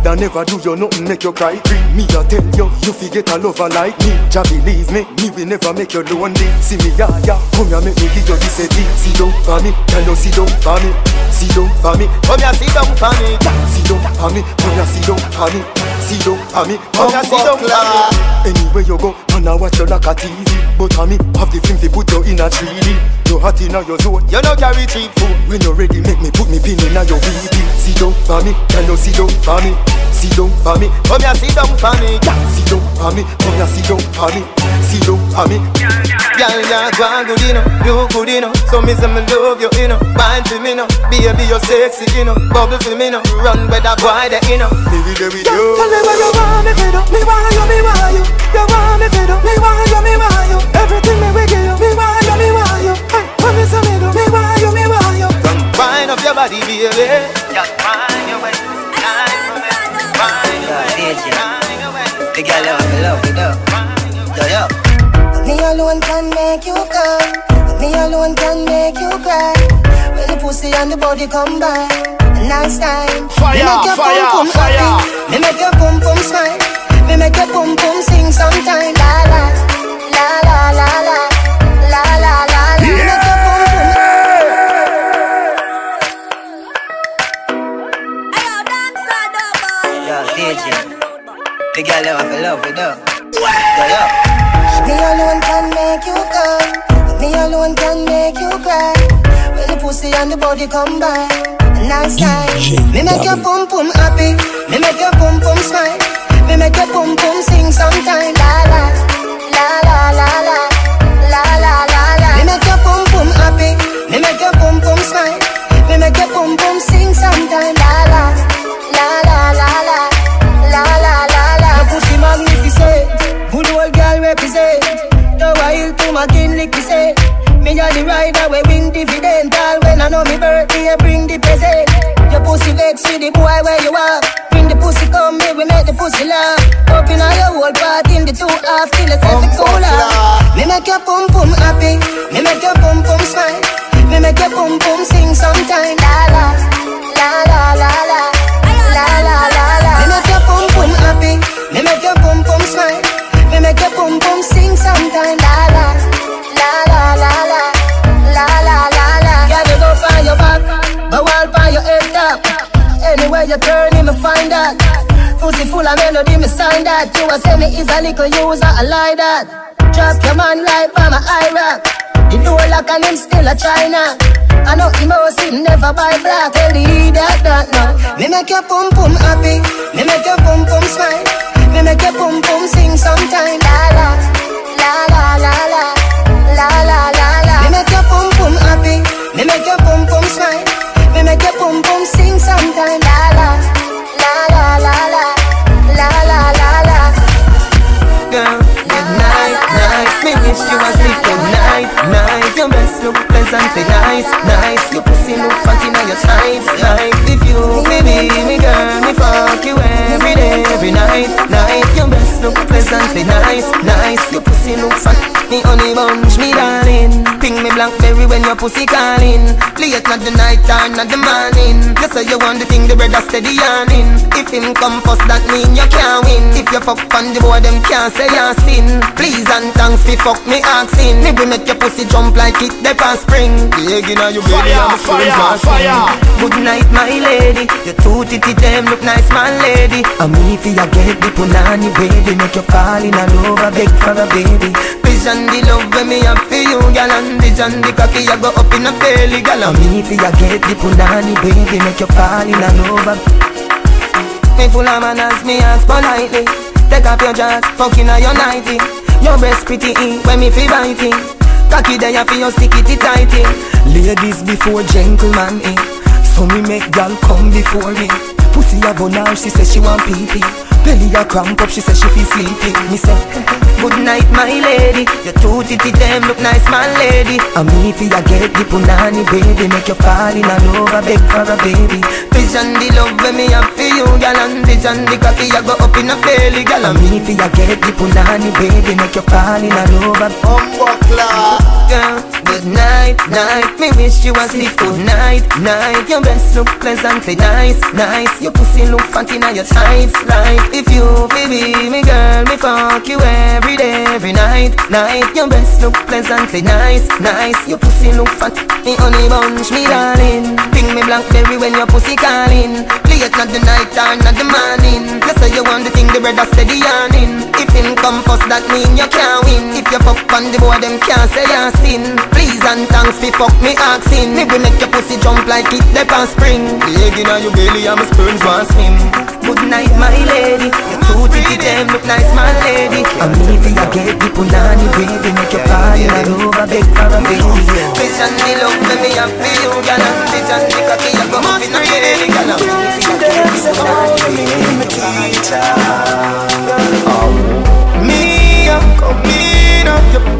[SPEAKER 13] Coulda never do you nothing make you cry. Me a tell you, you fi get a lover like me. Jah believe me, me will never make you lonely. See me ya ya, come here make me give you this a. Sit down for me, can you down for me? Sit down for me,
[SPEAKER 2] Come here, sit down for me.
[SPEAKER 13] sit down for me, come here sit down for me. Sit down for me,
[SPEAKER 2] Come here, sit down for me.
[SPEAKER 13] Anywhere you go, man I watch you like a TV. But a me have the film fi put you in a 3D. You hot inna your zone.
[SPEAKER 2] You no carry cheap food.
[SPEAKER 13] When you ready, make me put me pin inna your weed. Sit down for me, can you sit down for me? Sit down for me,
[SPEAKER 2] Come here, sit down for me.
[SPEAKER 13] sit down for me, come here sit down for me. Sit down for me.
[SPEAKER 2] Girl, you go on good enough, you good enough. So me say me love you, you know. Wine for me, no. Baby, you sexy, you know. Bubble for me, no. Run with that boy, that you know.
[SPEAKER 13] Me with you, with
[SPEAKER 2] Tell me what you want me for do. Me want you, me want you. You want me for do. Me want you, me want you. Everything me we give you. Me want you, me want you. Hey, what me say me do? Me want you, me want you. Come wind up your body, baby. Just wind your way. Wind your way. Wind your way. Wind your way.
[SPEAKER 14] The girl love me, love me, though. Yo, yo
[SPEAKER 5] alone can make you come. Me alone can make you cry. When the pussy and the body combine, nice time.
[SPEAKER 15] Fire,
[SPEAKER 5] make your
[SPEAKER 15] fire,
[SPEAKER 5] pum pum
[SPEAKER 15] fire.
[SPEAKER 5] Happy. Me make your pum pum smile. Me make your pum pum sing sometime. La la, la la la la, la la la la. Yeah. Make your pum pum.
[SPEAKER 14] Yo, DJ, the girl I love, love it up. Go up.
[SPEAKER 5] Me alone can make you come. Me alone can make you cry. When the pussy and the body combine. Nice time. Me make your pum pum happy. Me make your pum pum smile. Me make your pum pum sing sometime. La la la la la la la la la la. Me make your pum pum happy. Me make your pum pum smile. Me make your pum pum sing sometime. La la la la la la la licky say Me a the rider we win dividend. All when I know me birthday bring the present. Your pussy vex with the boy where you are. Bring the pussy come me we make the pussy laugh. Open all your whole part in the two half Till it's every cooler Me make your pum pum happy. Me make your pum pum smile. Me make your pum pum sing sometime. La la la la la la. La la la la. Me make your pum pum happy. Me make your pum pum smile. Me make your pum pum sing you turn, me find that. Pussy full of melody, me sign that. You a say me is a little user, I like that. Drop your man like from a Iraq. The door lock and him still a China. I know him house him never buy black. Tell the idiot that now. Me make your pum pum happy. Me make your pum pum smile. Me make your pum pum sing sometime. La la la la la la la la la la. Me make your pum pum happy. Me make your pum pum smile. Me make your boom boom sing sometime. La la, la la la la, la la la la.
[SPEAKER 2] Girl, good night. Me wish you was sleep good night. Your best look pleasant and nice, nice. Your pussy look fat in your sides, like if you baby, me girl, me fuck you every day, every night, night. Your best look pleasant and nice, nice. Your pussy look fancy, me honey bunch, me darling. Ping me blackberry when your pussy calling. Late not the night or not the morning. You say you want the thing, the bread a steady yarning. If him come first, that mean you can't win. If you fuck on the boy, them can't say you sin. Please and thanks fi fuck me asking. Me will make your pussy jump like it the past spring. The egg inna your belly
[SPEAKER 15] Fire,
[SPEAKER 2] and the spoons
[SPEAKER 15] fire, fire.
[SPEAKER 2] Good night, my lady. Your two titty them look nice, my lady. And me fi ya get the punani baby, make you fall in love, I beg for a baby. Vision the love when me have for you, gal, and vision the cocky ya go up in a belly, gal. And me fi ya get the punani baby, make you fall in love. I me full of manners, me ask politely Take off your jacket, fucking on your nighty Your breast pretty in, when me feel biting Cocky there you feel stick it tighty Ladies before gentlemen eh. So me make gal come before me Pussy a now, she say she want pee pee Belly a cramp up, she say she feel sleepy Me say, good night my lady Your two titty them look nice my lady me fi ya get the punani baby Make you fall in love, I beg for a baby Vision the love when me have for you gal And vision the cocky ya go up in a belly gal me fi ya get the punani baby Make you fall in love, I
[SPEAKER 15] Humbuckler.
[SPEAKER 2] Girl, good night, night. Me wish you a sleep good night, night. Your best look pleasantly nice, nice. Your pussy look fat inna your tights, like if you baby me girl, me fuck you every day, every night, night. Your best look pleasantly nice, nice. Your pussy look fat, me honey bunch, me darling. Ping me blackberry when your pussy calling. Late not the night or not the morning. You say you want the thing, the brother steady yarning. If him come that mean you can't win. If you fuck on the boy, them can't say you sin. Please and thanks, me fuck me asking. Me will make your pussy jump like it the past spring. The egg inna your belly, and my sperms want swim. Good night, my lady. Your two titty them look nice, my lady. I'm leaving I get the punani, baby. Make your party all over, beg for a baby. And the love, let me have for you. Bitch and the cocky, you come up in a belly, gal. Me, I come in up your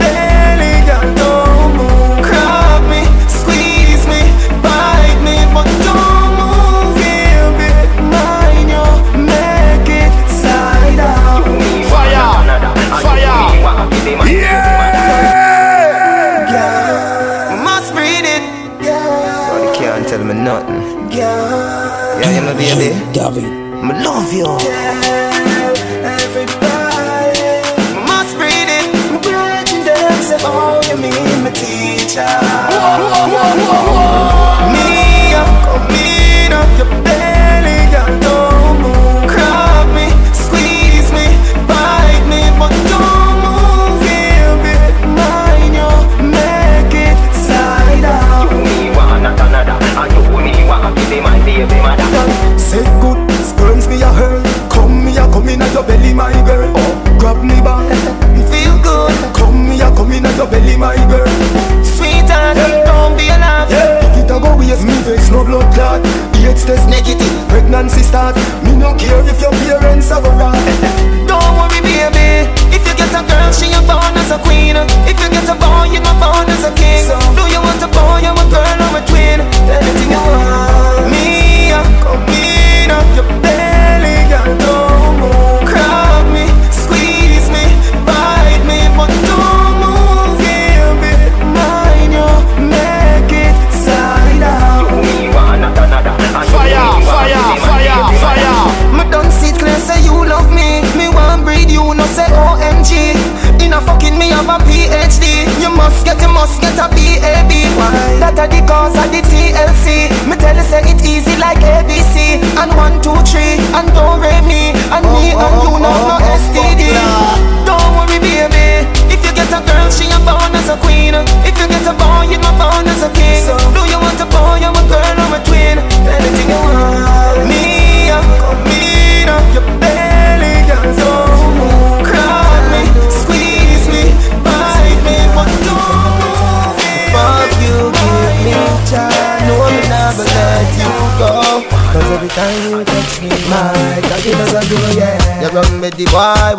[SPEAKER 2] Girl, yeah, you know, baby. I love you. Everybody must breathe it. Breathing them say, oh, you mean my teacher. Me, I come in up your belly, girl, don't move. Grab me, squeeze me, bite me, but don't move, baby. Mind you, make it side out.
[SPEAKER 1] Say good, sperms me a hurl. Come me a come in at your belly, my girl. Oh, grab me back. [laughs]
[SPEAKER 2] Feel good,
[SPEAKER 1] Come me a come in at your belly, my girl.
[SPEAKER 2] sweetheart, don't be alarmed.
[SPEAKER 1] Yeah, if it a go waste me face, no blood clot. AIDS test negative, pregnancy start. Me no care if your parents are go wrong.
[SPEAKER 2] Don't worry, baby. If you get a girl, she a born as a queen. If you get a boy, you a born as a king. so, Do you want a boy, or a girl, or a twin? Anything you want. Me, I come in up your belly, girl. Don't move. Grab me, squeeze me, bite me, but don't move. Mind you, make it out.
[SPEAKER 3] Fire, fire, fire, fire.
[SPEAKER 2] Me done sit clear, say you love me. Me want breed you, no say OMG. A fucking me have a PhD. You must get, you must get a BAB. That are the cause of the TLC. Me tell you say it easy like ABC. And one, two, three, and don't rate me. And me and you no no STD. Don't worry, baby. If you get a girl, she a born as a queen. If you get a boy, you a born as a king. Do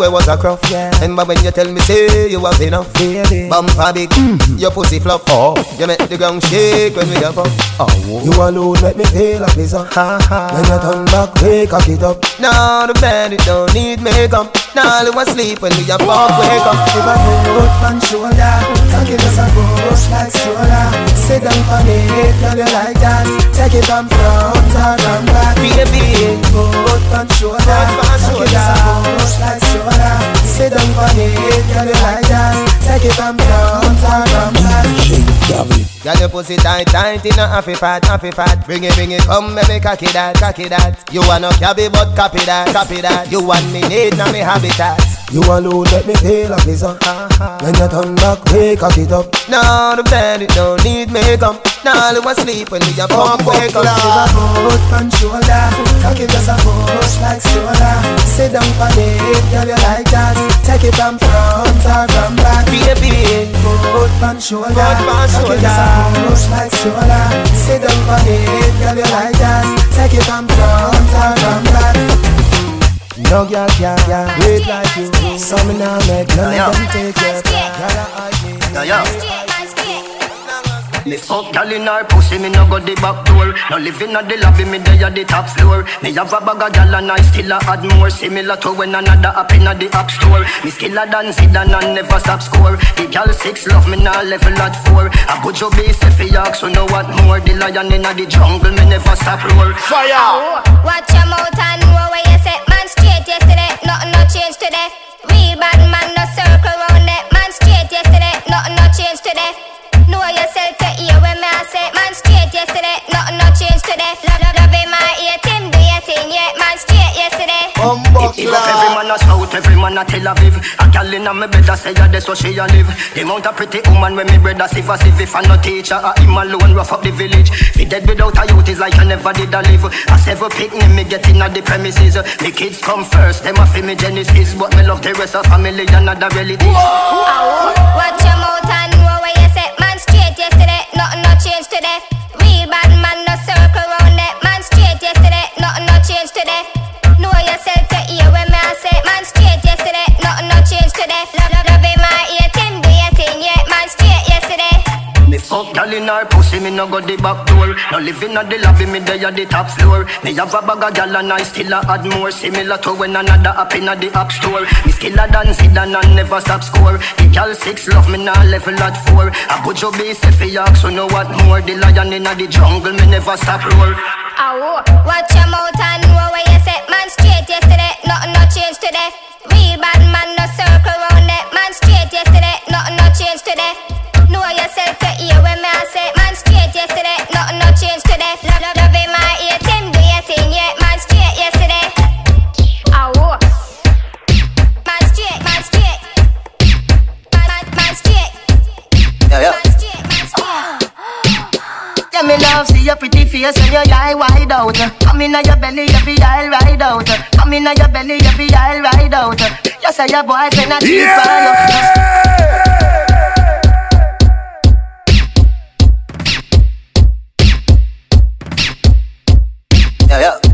[SPEAKER 2] where was a cruff, yeah. Remember when you tell me, say you have enough, baby. Bumper big, mm-hmm. your pussy fluff, oh. You make the ground shake when we have up. Oh,
[SPEAKER 1] You alone make me feel like pleasure.
[SPEAKER 2] ha ha.
[SPEAKER 1] When you turn back, wake cock it up.
[SPEAKER 2] Now the bed, it don't need makeup. Now you asleep when we a fuck, wake up.
[SPEAKER 1] If I put one shoulder, cocky just a push like stroller. Sit down on it, girl you like that. Take it from front from back.
[SPEAKER 2] Baby,
[SPEAKER 1] Put one shoulder, cocky just a push like stroller. Sit down on it, girl you like that. Take it from front or from back.
[SPEAKER 2] Girl, your pussy tight, tight in a happy fat, happy fat. Bring it, bring it, come, baby, cocky that, cocky that. You want no cabby, but copy that, copy that. You want me need, now me habitat.
[SPEAKER 1] You alone let me feel like pleasure. When you turn back, wake cock it up.
[SPEAKER 2] Now the bed, it don't need makeup. Now you asleep when we a fuck, wake up.
[SPEAKER 1] If I put one shoulder, cocky just a push like stroller. Sit down for it, girl you like that. Take it from front or from back.
[SPEAKER 2] Baby,
[SPEAKER 1] Put one shoulder,
[SPEAKER 2] Put one
[SPEAKER 1] cocky just a like stroller. Sit down on it, girl you like that. Take it from front or from back.
[SPEAKER 2] no girl can, can wait like you.
[SPEAKER 1] Some now make none of them take your girl. Girl I hide me.
[SPEAKER 10] Yo, yo. Me fuck gal in her pussy, me no go the back door. No living at the lobby, me dey at the top floor. Me have a bag of gal and I still a add more. Similar to when another up in the app store. Me skiller than Zidane and never stop score. The gal six love me now level at four. A good job is if he ask, so know what more. The lion in the jungle, me never stop roar.
[SPEAKER 16] Fire!
[SPEAKER 17] Oh, watch your mouth and know where you set man straight yesterday. Nothing no change today. Real bad man no circle round it. Man straight yesterday. Nothing no change today. I say man straight yesterday. Nothing no change today. Love love love in my ear. Tim do your thing yeah. Man straight yesterday.
[SPEAKER 10] It up every man a south, every man a Tel Aviv A gal inna me bed a say a that's so she a live The amount of pretty woman when me brother sieve a sieve If I no teacher, a him alone rough up the village Fi dead without a youth is like I never did a live A several picnic me get inna the premises Me kids come first, them a fi me genesis But me love the rest of family and other relatives
[SPEAKER 17] Watch your mouth and know where Today. Real bad man
[SPEAKER 10] Fuck gal in her pussy, me no go the back door. No living at the lobby, me dey at the top floor. Me have a bag of gal and I still a add more. Similar to when another up in the app store. Me skiller than Zidane and I never stop score. The gal six love me now level at four. A good job is if he so know what more. The lion in the jungle, me never stop roar.
[SPEAKER 17] Ow, watch your mouth and know where you set man straight yesterday. Nothing no change today. Real bad man no circle round it. Man straight yesterday. Nothing no change today. Know yourself to hear when me I say man straight yesterday. Nothing no change today. Love love love in my ear. Tim do your thing yeah. Man straight yesterday. Ow, man straight, man straight, man man, man straight,
[SPEAKER 5] Yeah, yeah.
[SPEAKER 17] man straight, man straight.
[SPEAKER 5] Yeah, me love see your pretty face and your eye wide out. Come inna your belly, every eye ride out. Come inna your belly, every eye ride out. You say your boyfriend a cheat for you. Yeah, yeah. Yeah,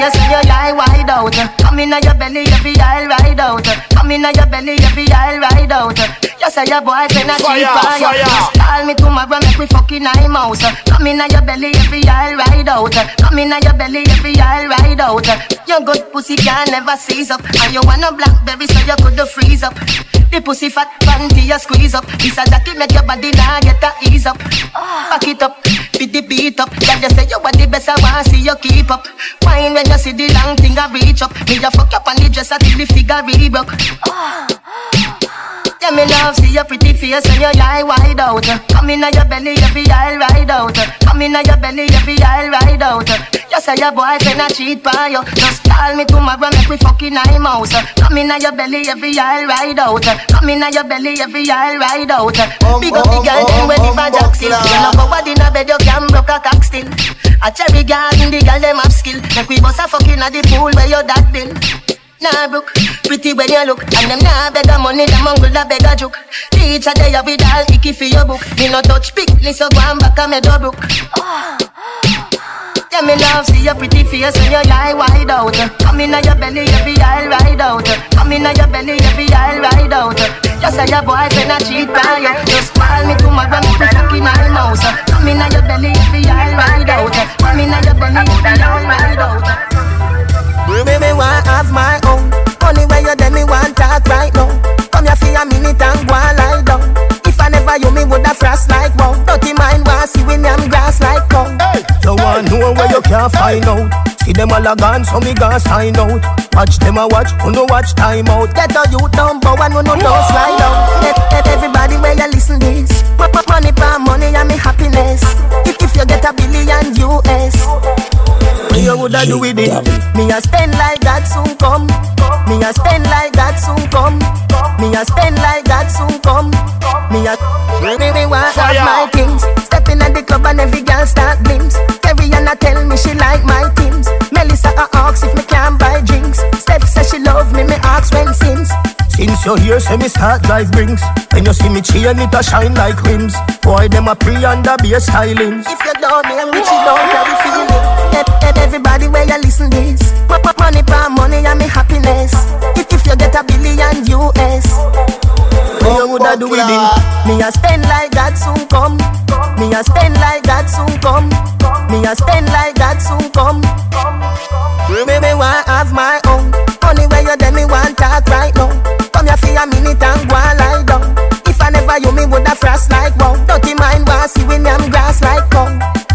[SPEAKER 5] face and your eye wide out. Come inna your belly, every eye ride out. Come inna your belly, every eye ride out. You say your boyfriend a cheat
[SPEAKER 16] Fire,
[SPEAKER 5] you. Call me tomorrow, make we fucking eye mouse. Come inna your belly, every eye ride out. Come inna your belly, every eye ride out. Your good pussy can never seize up, and you want a blackberry so you could freeze up. The pussy fat panty you squeeze up. This a jacket make your body now get a ease up. Back it up, fit the beat up. Girl, you say your body best, I want see you keep up. Wine when you see the long thing I reach up. Me you fuck up on the dresser till the figure re-broke. Yeah, me love see your pretty face and your eye wide out. Come inna your belly, every eye ride out. Come inna your belly, every eye ride out. You say your boyfriend a cheat for you. Just call me tomorrow, make we fucking eye mouse. Come inna your belly, every eye ride out. Come inna your belly, every eye ride out. Big up the girl, them ready for Jackson. You know go body in a bed, you can broke a cock still. A cherry garden, the girl them have skill. Make we bust a fucking at the pool where your dad build. Nah, brook, pretty when you look. And them nah beg a money, them uncle da beg a joke. Teacher they have it all, icky for your book. Me no touch pick, so go and back a me brook Yeah, me love see your pretty face and your eye wide out. Come inna your belly, every eye ride out. Come inna your belly, every eye ride out. You say your boyfriend a cheat by you Just call me tomorrow, we fucking eye mouse. Come inna your belly, every eye ride out. Come inna your belly, every eye ride out
[SPEAKER 3] Me me want have my own. Only way you them me want talk right now. Come here for a minute and go and lie down. If I never you me woulda frost like wow. Dirty mind want see when I'm grass like cow.
[SPEAKER 18] You want know where you can't find out. See them all a gone, so me gonna sign out. Watch them a watch, who no watch time out.
[SPEAKER 3] Get a you down, but one no no no slide out. Let, let everybody where you listen this. Money pa money and me happiness. If, if you get a billion US. what you woulda do with it. Me a spend like that soon come. Me a spend like that soon come. Me a spend like that soon come. Me a me want have my things. Step in at the club and every girl start glimpse. Carrie Anna tell me she like my things. Melissa a ask if me can buy drinks. Steph say she love me. Me ask when since.
[SPEAKER 18] Since you here, say me start drive brings. When you see me chain, it a shine like rims. Boy, them a pre under bass stylings.
[SPEAKER 3] If you don't me, I'm rich, you don't carry feeling. Let, let everybody where you listen this. Money pa money and me happiness. If, if you get a billion US.
[SPEAKER 19] Me a woulda do with it. Me a spend like God soon come. Me a spend like God soon come. Me a spend like God soon come. Me me want have my own. Only way you them me want talk right now. Come here for a minute and go and lie down. If I never you me woulda frost like wow. Dirty mind want see when I'm grass like cow.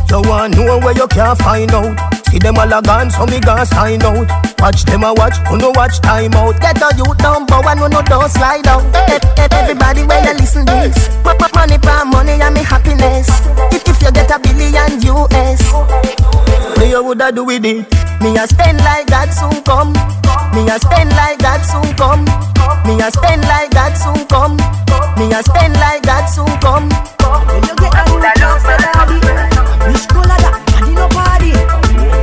[SPEAKER 19] You want know where you can't find out. See them all a gone, so me gon' sign out. Watch them a watch, who no watch time out. Get a youth down, bow and who no don't slide out. Hey, hey, everybody when you listen this, put put money for money and me happiness. If, if you get a billion US, me you woulda do with it. Me a spend like that soon come. Me a spend like that soon come. Me a stand like God soon come. Me a stand like God soon come. When you get a new Clarks, say daddy. Which color that? Daddy no party.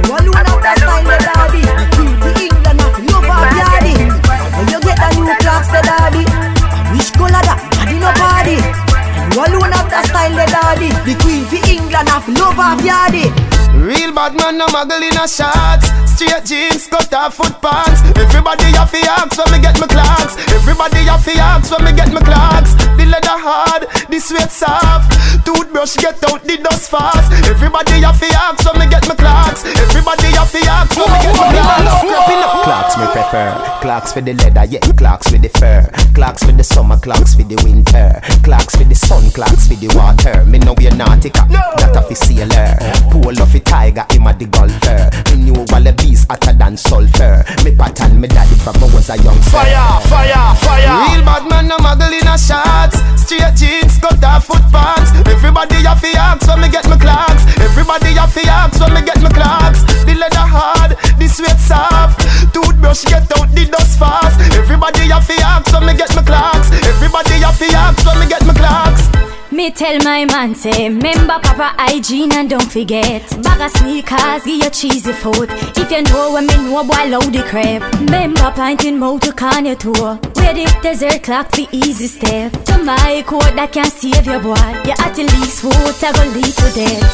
[SPEAKER 19] You alone have the style, the daddy. The queen for England have love of daddy. When you get a new Clarks, say daddy. Which color that? Daddy no party. You alone have the style, the daddy. The queen for England have love of daddy.
[SPEAKER 2] Real bad man, no muggle in a shots. Straight jeans, cut off foot pants. Everybody have to ask when me get my Clarks. Everybody have to ask when me get my Clarks. The leather hard, the sweat soft. Toothbrush get out the dust fast. Everybody have to ask when me get my Clarks. Everybody have to ask when me get my Clarks.
[SPEAKER 4] Clarks me prefer. Clarks for the leather, yeah. Clarks with the fur. Clarks for the summer, Clarks for the winter. Clarks for the sun, Clarks for the water. Me know we're nautica, that a fi sailor. Pull off a tiger, him a the golfer. Me knew Wallabees hotter than sulfur. Me pattern me daddy from I was a young
[SPEAKER 20] Fire, fire, fire.
[SPEAKER 2] Real bad man, no muggle in a shots. Straight jeans, cut off foot pants. Everybody have to ask when me get my Clarks. Everybody have to ask when me get my Clarks. The leather hard, the sweat soft. Toothbrush get out the dust fast. Everybody have to ask when me get my Clarks. Everybody have to ask when me get my Clarks.
[SPEAKER 11] Me tell my man say, remember proper hygiene and don't forget. Bag of sneakers, give you cheesy food. If you know when me know, boy, load the crap. Remember planting mouth to can your tour. Where the desert clock the easy step. To my coat that can save your boy. You at the least foot, I go lead to death.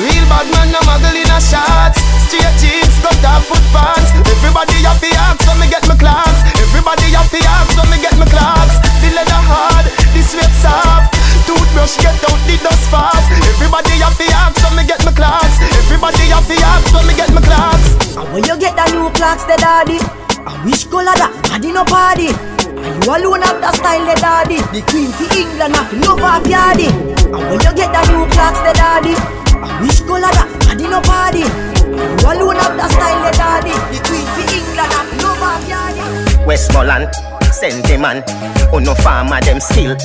[SPEAKER 2] Real bad man, no muggle in a shots. Straight jeans, cut off foot pants. Everybody have to ask when me get my Clarks. Everybody have to ask when me get my Clarks. The leather hard, the sweat soft. Toothbrush get out the dust fast. Everybody have to ask when me get my Clarks. Everybody have to ask when me get my Clarks.
[SPEAKER 19] And when you get the new Clarks, the daddy. And which color that? Daddy no party. And you alone have the style, the daddy. The queen for England have love of yardy. And when you get the new Clarks, the daddy. And which color that? Daddy no party. And you alone have the style, the daddy. The queen for England have love of yardy.
[SPEAKER 10] Westmoreland, sentiment, oh no farmer them still.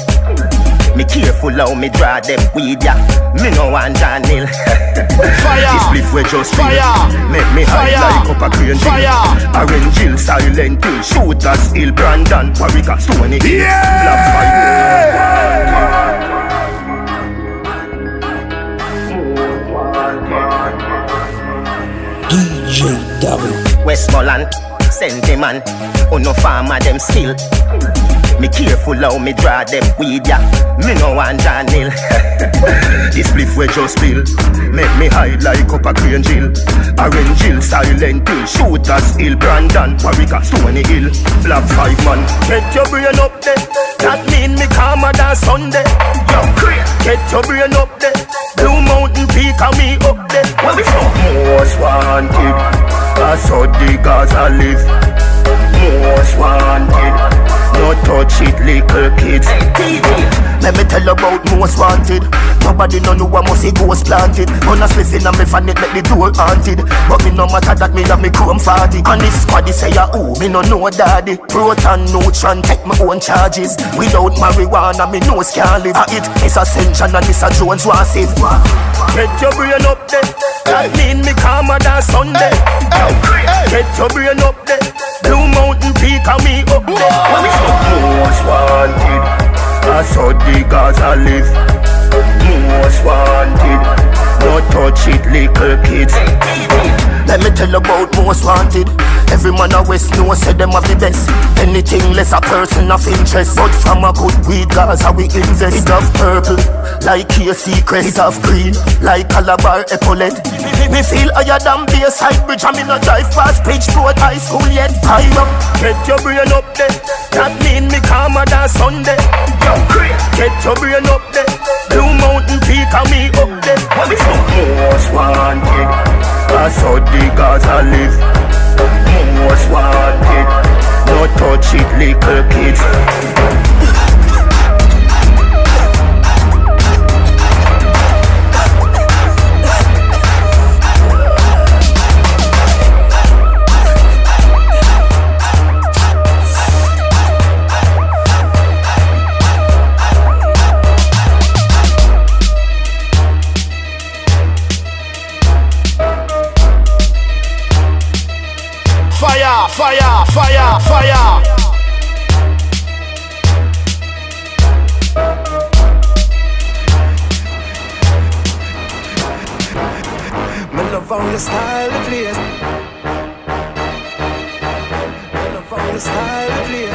[SPEAKER 10] Me careful how me draw them weed ya. Me no want John Hill. [laughs]
[SPEAKER 20] Fire.
[SPEAKER 10] This spliff we just feel.
[SPEAKER 20] Fire.
[SPEAKER 10] Make me high
[SPEAKER 20] Fire.
[SPEAKER 10] like up a crane hill.
[SPEAKER 20] Fire.
[SPEAKER 10] Orange Hill, Silent Hill, Shooters Hill, Brandon, Warwick, Stony Hill. Black Fire.
[SPEAKER 3] DJ Double.
[SPEAKER 10] Westmoreland, sentiment, oh no farmer them still. Me careful how me draw them weed ya. Me no want Hill. [laughs] this spliff we just spill. Make me high like up a crane hill. Orange Hill, Silent Hill, Shooters Hill, Brandon, Warwick, Stony Hill. Black five man, get your brain up there. That mean me calmer than Sunday. Yo, get your brain up there. Blue Mountain Peak and me up there. Where we from? Most wanted. That's how the Gaza live. Most wanted. No touch it, little kids. Let me tell you about most wanted. Nobody no know what must see ghost planted. On a spliff in a me fan it make the door haunted. But me no matter that me have me chrome 40. And if squaddy say ya ooh, me no know daddy. Proton, neutron, take my own charges. Without marijuana, me no can't live. Ah, It is Ascension and Mr. Jones want save. Get your brain up there. That mean me calmer than Sunday. Get your brain up there. Blue Peak and me up there. We most wanted. That's how the Gaza live. Most wanted. No touch it, little kids. Let me tell about most wanted. Every man a west know say them have the best. Anything less a person of interest. But from a good weed, Gaza we invest. It have purple, like KC crest. It have green, like Calabar epaulet. Me feel higher than Bayside Bridge. I'm in a drive past Bridgeport High School yet. High up, get your brain up there. That mean me calmer than Sunday. Get your brain up there. Blue Mountain Peak and me up there. Most wanted, cause how the Gaza live. Most wanted, no touch it, little kids.
[SPEAKER 21] fire, fire.
[SPEAKER 1] love on your style of place. love on your style of place.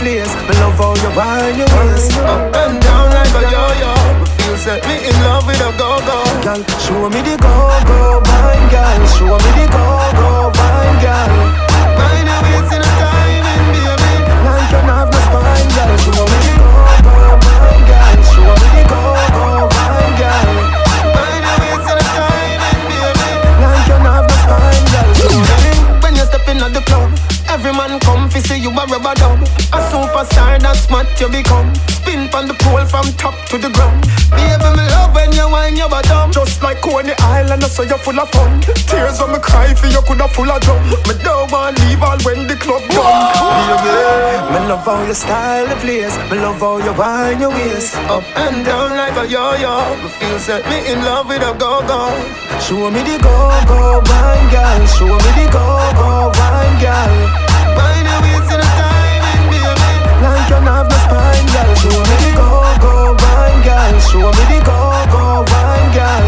[SPEAKER 1] Place. Me love how you wind your waist up and down like a yo-yo. Me feel set me in love with a go-go. Girl, show me the go-go wine, girl. Show me the go-go wine, girl. Mind your waist in a timing, baby. Like you have no spine, girl. Show me the go-go wine, girl. Show me the go-go wine, girl. Mind your waist in a timing, baby. Like you have no spine, girl. Show me
[SPEAKER 2] When you step in at the club, every man come fi see you a rubber dub. A superstar that's what you become. Spin from the pole from top to the ground. Baby, me love when you wind your bottom.
[SPEAKER 1] Just like Coney Island, I saw you full of fun. Tears when me cry for you coulda full of drum. Me don't want leave all when the club done. Baby, me love how you style the place. Me love how you wind your waist up and down like a yo-yo. Me feel set me in love with a go-go. Show me the go-go wine, girl. Show me the go-go wine, girl. Wind your waist in a baby. Like you have no spine, girl. Show me the go-go wine, girl. Show me the go-go wine, girl.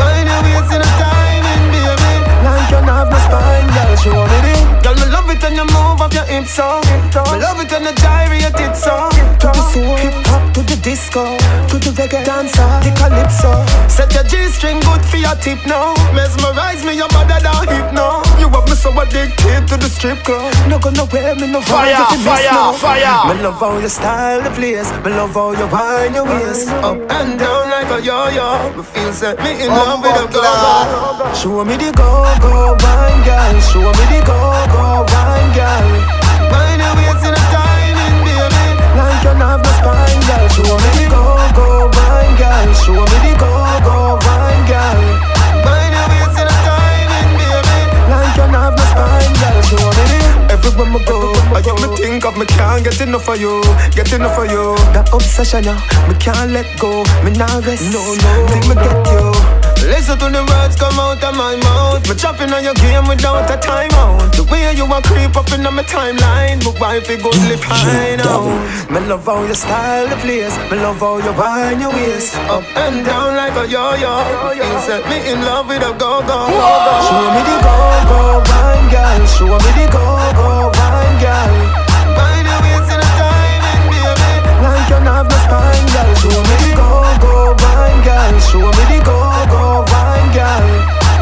[SPEAKER 1] Waist in a timing, baby. Like you have no spine, girl. Show me the.
[SPEAKER 2] Girl, me love it when you move up your hips so. Me love it when you gyrate it so. Oh.
[SPEAKER 1] To the soul, hip hop to the disco, to the reggae dancer, the calypso.
[SPEAKER 2] Set your G-string good for your tip now. Mesmerize me, your mother down hip now. You have me so addicted to the strip club.
[SPEAKER 1] No go nowhere, me no
[SPEAKER 21] Fire,
[SPEAKER 1] vibe if you miss
[SPEAKER 21] fire, fire.
[SPEAKER 1] Me love how you style the place. Me love how you wind your waist
[SPEAKER 2] Up and down like a yo-yo. Me feel set me in love with a go-go.
[SPEAKER 1] Show me the go-go wine, girl. Show me the go-go wine, girl.
[SPEAKER 2] Mind your waist in a timing, baby.
[SPEAKER 1] Like you have no spine, girl. Show me the go-go wine, girl. Show me the go-go wine,
[SPEAKER 2] Everywhere me go, I get me think of me can't get enough of you, get enough of you.
[SPEAKER 1] That obsession, yeah, me can't let go. Me not rest.
[SPEAKER 2] No, no.
[SPEAKER 1] Till me get you.
[SPEAKER 2] Listen to the words come out of my mouth. Me jumping on your game without a timeout. The way you a creep up in my timeline, my wife it good live high now.
[SPEAKER 1] Me love how you style the place. Me love how you wind your waist
[SPEAKER 2] Up and down like a yo-yo. You set me in love with a go-go.
[SPEAKER 1] Show me the go-go wine, girl. Show me the go-go wine, girl.
[SPEAKER 2] Mind your waist in a timing, baby.
[SPEAKER 1] Like you have no spine, girl. Show me the wine, girl. Show me the go-go wine, girl.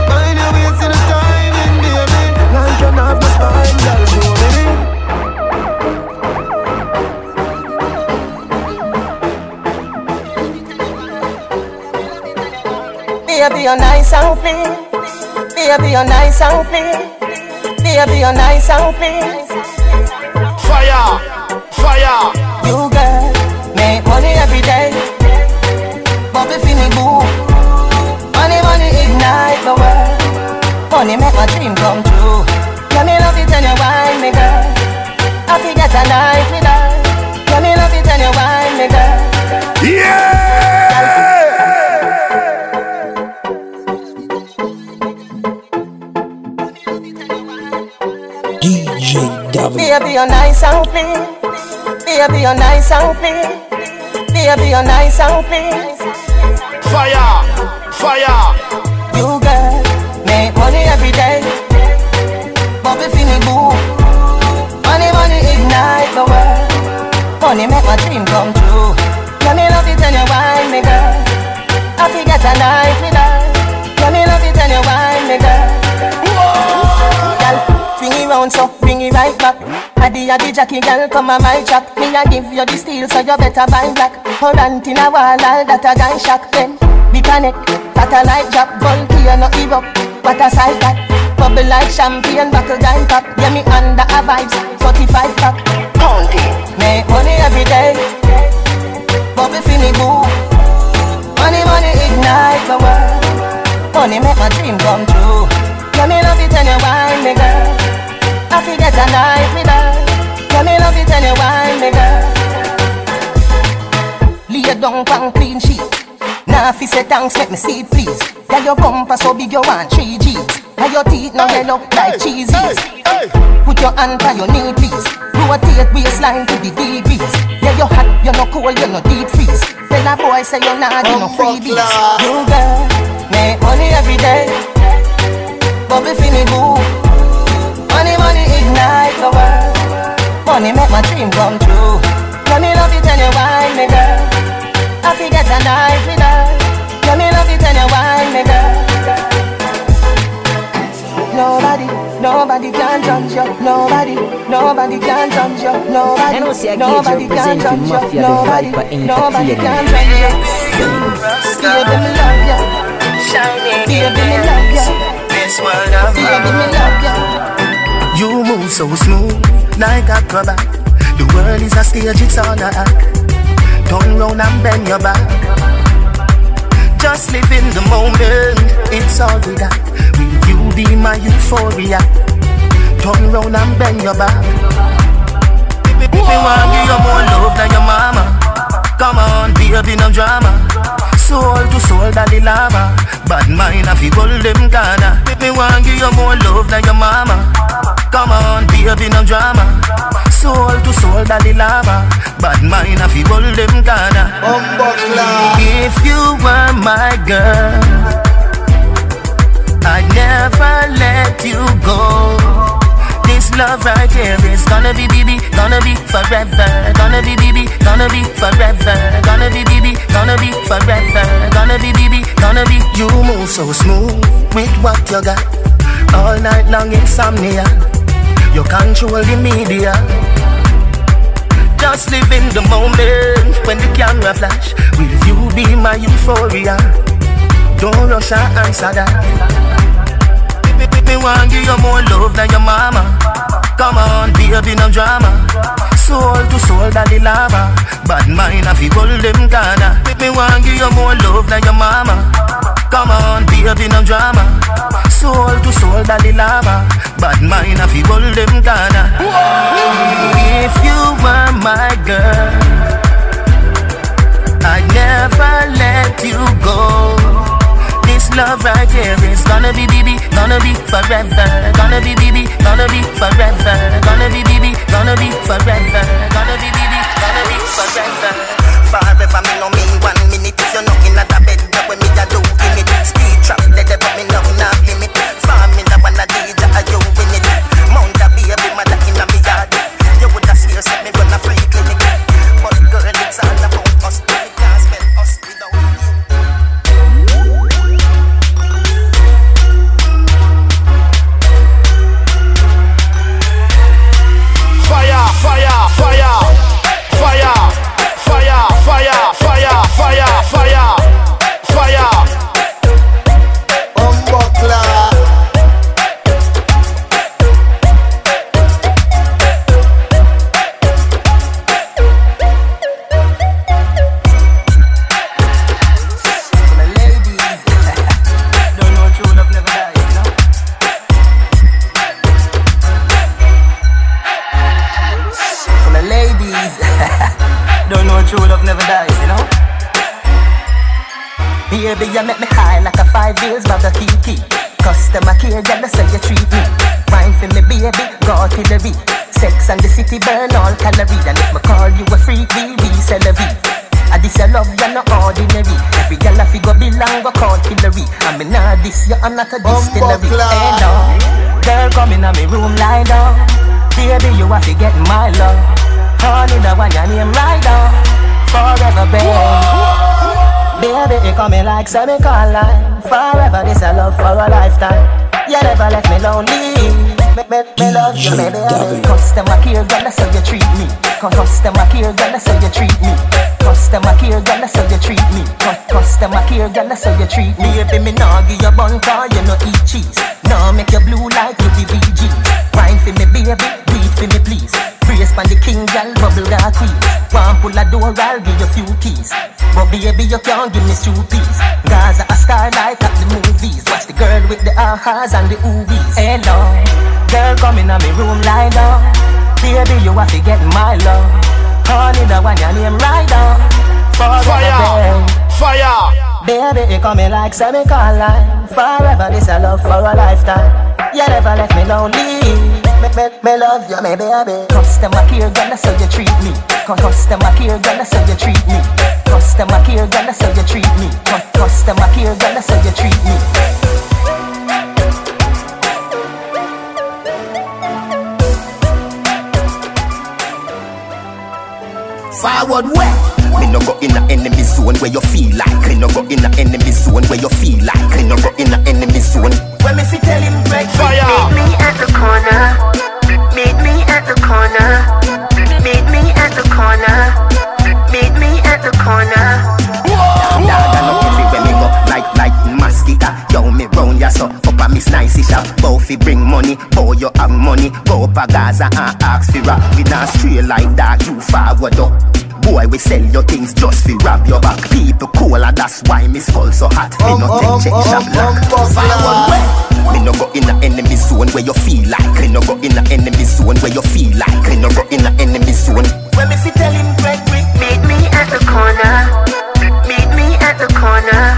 [SPEAKER 2] Mind your waist in a timing, baby.
[SPEAKER 1] Like you have no spine, girl. Show me the.
[SPEAKER 5] Baby, you're nice and clean. Baby, you're nice and clean. Baby, you're nice and clean.
[SPEAKER 21] Fire, fire.
[SPEAKER 5] You girl, make money every day. For me boo. Money, money ignite the world. Money make my dream come true. Yeah, me love it when you wine me, girl. I forget a night with her. Yeah, me love it when you wine me, girl.
[SPEAKER 22] Yeah.
[SPEAKER 3] DJ Davin.
[SPEAKER 5] Baby, you're nice and clean. Baby, you're nice and clean. Baby, you're nice and clean.
[SPEAKER 23] Fire, fire.
[SPEAKER 5] You girl, make money every day. For me boo. Money, money ignite the world. Money make my dream come true. Let me love it when you wine me, girl. I forget a night with her. Let me love it when you wine me, girl. Girl, swing it round so bring it right back. Addy addy Jackie girl come on my track. Me a give you the steel so you better buy black. Current in a wall all that a gun shock. Then we connect, satellite drop, volcano erupt. What a sight that. Bubble like champagne, buckle gun pop. Yeah me under a vibes, 45 pack. County, make money every day. Bubble me boo. Money, money ignite the world. Money make my dream come true. Yeah, me love it when you wine me, girl. I forget a night with her. Yeah, me love it when you wine me, girl. Lay down pan clean sheet. Now if you say thanks, let me see it, please. Yeah, your bumper so big you want three G's. Now your teeth now yellow like cheesies. Put your hand on your knee, please. Rotate waistline to the degrees. Yeah, you hot, you no cold, you no deep freeze. Then a boy say you're not, you no freebies. You girl, make money every day. Bubble me boo. Money, money ignite the world. Money make my dream come true. Let me love it when you wine me, girl. I forget a night with her. Let me love it when you wine me, girl. Nobody, nobody can judge you. Nobody, nobody can judge you. Nobody,
[SPEAKER 3] I know say I
[SPEAKER 5] nobody
[SPEAKER 3] Gage
[SPEAKER 5] can
[SPEAKER 3] representing
[SPEAKER 5] judge
[SPEAKER 3] Mafia,
[SPEAKER 5] you.
[SPEAKER 3] the
[SPEAKER 5] Nobody,
[SPEAKER 3] Viper
[SPEAKER 5] nobody can
[SPEAKER 3] Entertainment.
[SPEAKER 5] judge you. Baby, me love you. Baby, me love you. Baby, me love you.
[SPEAKER 4] Move so smooth, like acrobat. The world is a stage, it's all a act. Turn round and bend your back. Just live in the moment, it's all we got. Will you be my euphoria? Turn round and bend your back. Me want give you more love than your mama. Come on, baby, no drama. Soul to soul, Dalai Lama. Bad mind, I feel them corner. Me want give you more love than your mama. Come on, baby, no drama. Soul to soul, Dalai Lama. Bad mind, I feel hold them corner. If you were my girl, I'd never let you go. This love right here is gonna be baby, gonna be forever, gonna be baby, gonna be forever, gonna be baby, gonna be forever, gonna be baby, gonna be. You move so smooth with what you got, all night long insomnia. You control the media. Just live in the moment when the camera flash. Will you be my euphoria? Don't rush and answer that. Me, me, want give you more love than your mama. Come on, baby, no drama. Soul to soul, Dalai Lama. Bad mind, I feel them corner. Me, me want give you more love than your mama. Come on, baby, no drama. Soul to soul, Dalai Lama. Bad mind, I feel hold them corner. If you were my girl, I'd never let you go. This love right here is gonna be baby, gonna be forever, gonna be baby, gonna be forever, gonna be baby, gonna be forever, gonna be baby, gonna be forever. Forever me no mean one minute if you're bed, that when me a do in it. Baby, you
[SPEAKER 5] make me high like a five years bag of kiki. Customer care, girl, that's how you treat me. Wine for me, baby, go artillery. Sex and the city burn all calories. And if me call you a freak, we resell a V. I this your love, you're not ordinary. Every girl I figure belong, go call Hillary. I mean, nah, this you, I'm not a distillery. Hey, no. Girl, come in me room, lie down. Baby, you have to get my love. Honey, the one your name right down. Forever, babe. Baby, you coming like semicolon Forever, this a love for a lifetime. You never left me lonely. Me, me, me love you, baby, baby Customer care, girl, that's how you treat me. Cu- Customer care, girl, that's how you treat me. Customer care, girl, that's how you treat me. Cu- Customer care, girl, that's how you treat me. Baby, me nah give you bun car, you no eat cheese. Nah make you blue like Louis VG Wine for me, baby, for me, please. Brace pan the king, girl, bubble got queen One pull a door, I'll give you few keys. But baby, you can't give me two peas. Gaza a star like at the movies. Watch the girl with the ahas and the oobies Hello, girl, come in me room, lie down. Baby, you have to get my love. Honey, the one your name right down. Forever,
[SPEAKER 24] Fire! Fire!
[SPEAKER 5] Baby, you coming like semicolon. Forever, this a love for a lifetime. You never left me lonely me, me, me love you, me baby. Customer care, that's how you treat me. Cu- Customer care, that's how you treat me. Customer care, that's how you treat me. Cu- Customer care, that's how you treat me.
[SPEAKER 4] Forward where? Me no go in a enemy zone where you feel like. Me no go in a enemy zone where you feel like. Me no go in a enemy zone.
[SPEAKER 5] When me fi tell him break
[SPEAKER 24] Fire!
[SPEAKER 2] Meet me at the corner. Meet me at the corner. Meet me at the corner. Meet me at the corner.
[SPEAKER 4] Dog I no kill it when me go like like mosquito. Yo me round ya so up a miss nice shop. Bow fi bring money, bow you have money. Go up a Gaza and ask fi rap. We not straight like that. You forward up. Boy, we sell your things just fi rob your back. People cool and that's why me skull so hot. Me um, no take check shop lock. Forward where? Me no go in a enemy zone where you feel like. Me no go in a enemy zone where you feel like. Me no go in a enemy zone.
[SPEAKER 5] When me fi tell him break break
[SPEAKER 2] Meet me at the corner. Meet me at the corner.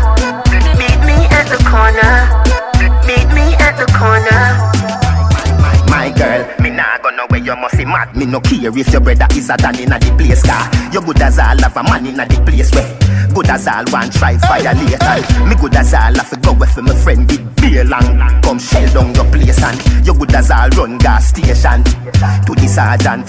[SPEAKER 2] Meet me at the corner. Meet me at the corner.
[SPEAKER 4] You must be mad. Me no care if your brother is a dan inna the place car. You good as all have a man inna the place where. Good as all one try violate and Me good as all have to go with my friend with beer long Come shell down your place and You good as all run gas station To the sergeant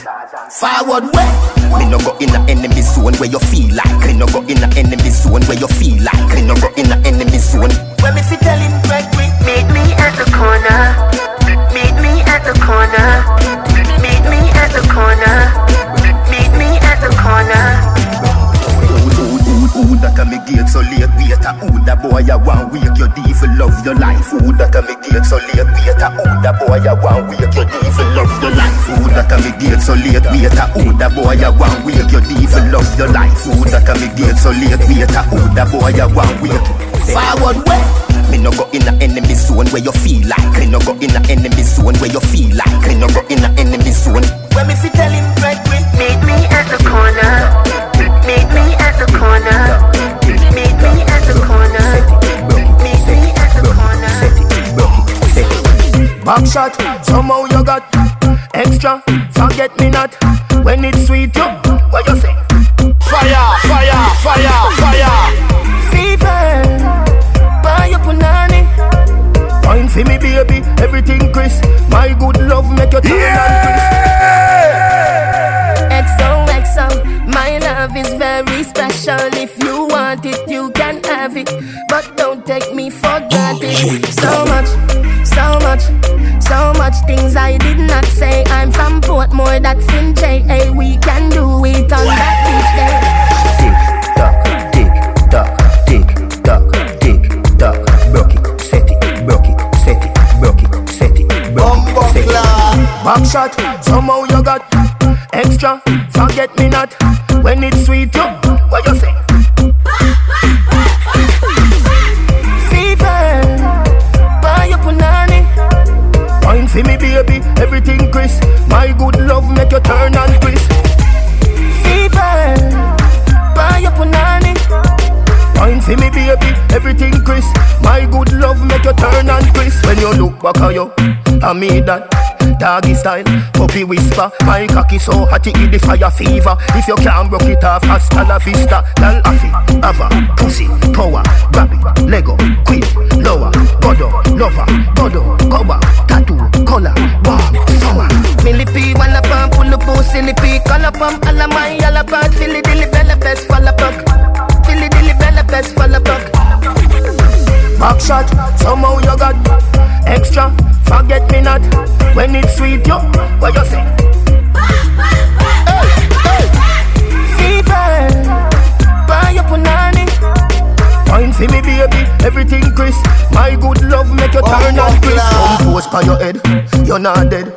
[SPEAKER 4] Forward where? Me no go in a enemy zone where you feel like Me no go in a enemy zone where you feel like Me no go in a enemy zone
[SPEAKER 5] When me fi tell him break break
[SPEAKER 2] Meet me at the corner. Meet me at the corner. Meet me at the corner. Meet me at the corner.
[SPEAKER 4] Who, that a me gate so late? Wait a who that boy a want wake your devil love your life. Who that a me gate so late? Wait a who that boy a want wake your devil love your life. Who that a me gate so late? Wait a who that boy a want wake your devil love your life. Who that a me gate so late? Wait a who that boy a want wake Forward where? Me no go in a enemy zone where you feel like. Me no go in a enemy zone where you feel like. Me no go in a enemy zone.
[SPEAKER 5] When me fi tell him break break
[SPEAKER 2] Meet me at the corner. Meet me at the corner. Meet me at the corner. Meet me at the corner.
[SPEAKER 10] Back shot, somehow you got extra. Forget me not when it's sweet. You, what you say?
[SPEAKER 24] Fire, fire, fire, fire.
[SPEAKER 10] Fever, buy your punani. Fine for me, baby, everything crisp. My good love make you turn and
[SPEAKER 3] special. If you want it, you can have it. But don't take me for granted. So much, so much, so much things I did not say. I'm from Portmore, that's in JA. We can do it on that beach there.
[SPEAKER 4] Tick tock, tick tock, tick tock, tick tock. Broke it, set it, broke set it, broke set it, broke it, set.
[SPEAKER 10] Back shot, somehow you got extra. Forget me not when it's sweet. You, what you say? For me, baby, everything crisp. My good love make you turn and crisp. Fever, buy your punani. Fine
[SPEAKER 4] for me baby, everything crisp. My good love make you turn and crisp. When you look back at you, I mean that. Doggy style, puppy whisper My cocky so hot it give the fire fever. If you can't broke it off, hasta la vista. Lal afi, ava, pussy, power Grab it, Lego, queen, lower Godo, lover, godo, cover Tattoo, color, warm, summer.
[SPEAKER 25] Millipede, wanna pump, pull up, silly pee, color pump, alla my yalla bug, silly dilly bella best, fall apart. Silly dilly bella best, fall apart.
[SPEAKER 4] Back shot, somehow you got extra. Forget me not when it's sweet, yo. What you say?
[SPEAKER 25] Fever, buy your punani.
[SPEAKER 4] Fine for me, baby, everything crisp. My good love make you turn
[SPEAKER 10] Oh,
[SPEAKER 4] and crisp. Come post by your head, you're not dead.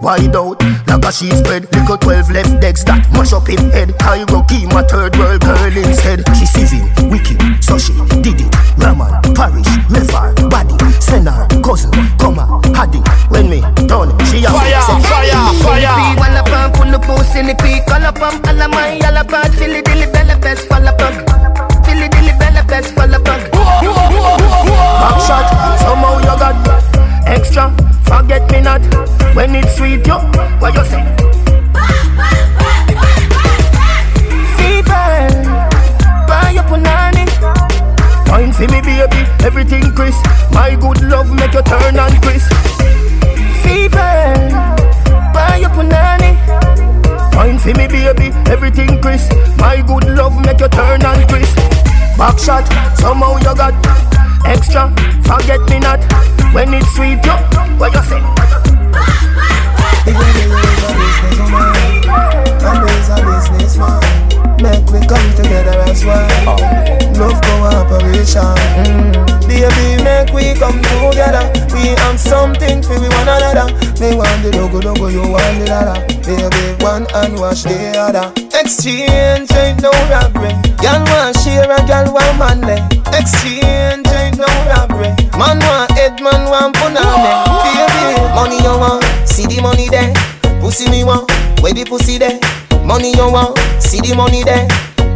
[SPEAKER 4] Wide out, like a sheet spread. Little 12 left decks that mash up in head. Cairo key, my third world girl instead. She civil, wicked, so she did it. Raman, parish, river, body, send her, cousin, come on, haddy. When me done, she a
[SPEAKER 3] Fire, fire, fire.
[SPEAKER 25] Millipede, wanna pump, pull up, pull silly pee, color pump, alla my yalla bug, silly dilly bella best, fall apart. Silly dilly bella best, fall apart.
[SPEAKER 4] Back shot, somehow you got extra. Forget me not when it's sweet, yo. What you say?
[SPEAKER 25] Fever, buy your punani.
[SPEAKER 4] Fine for me, baby, everything crisp. My good love make you turn and crisp.
[SPEAKER 25] Fever, buy your punani.
[SPEAKER 4] Fine for me, baby, everything crisp. My good love make you turn and crisp. Back shot, somehow you got extra. Forget me not when it's sweet, yo. What you say?
[SPEAKER 2] There's a businessman Make we come together as one Love cooperation mm. Baby, make we come together We have something for we one another Me want the dogo dogo, you want the dada Baby, one and wash the other Exchange ain't no robbery. Girl want share and girl want manly Exchange ain't no robbery. Man want head, man want punani. Baby, money you want, see the money there. Pussy me want, where the pussy there? Money you want, see the money there.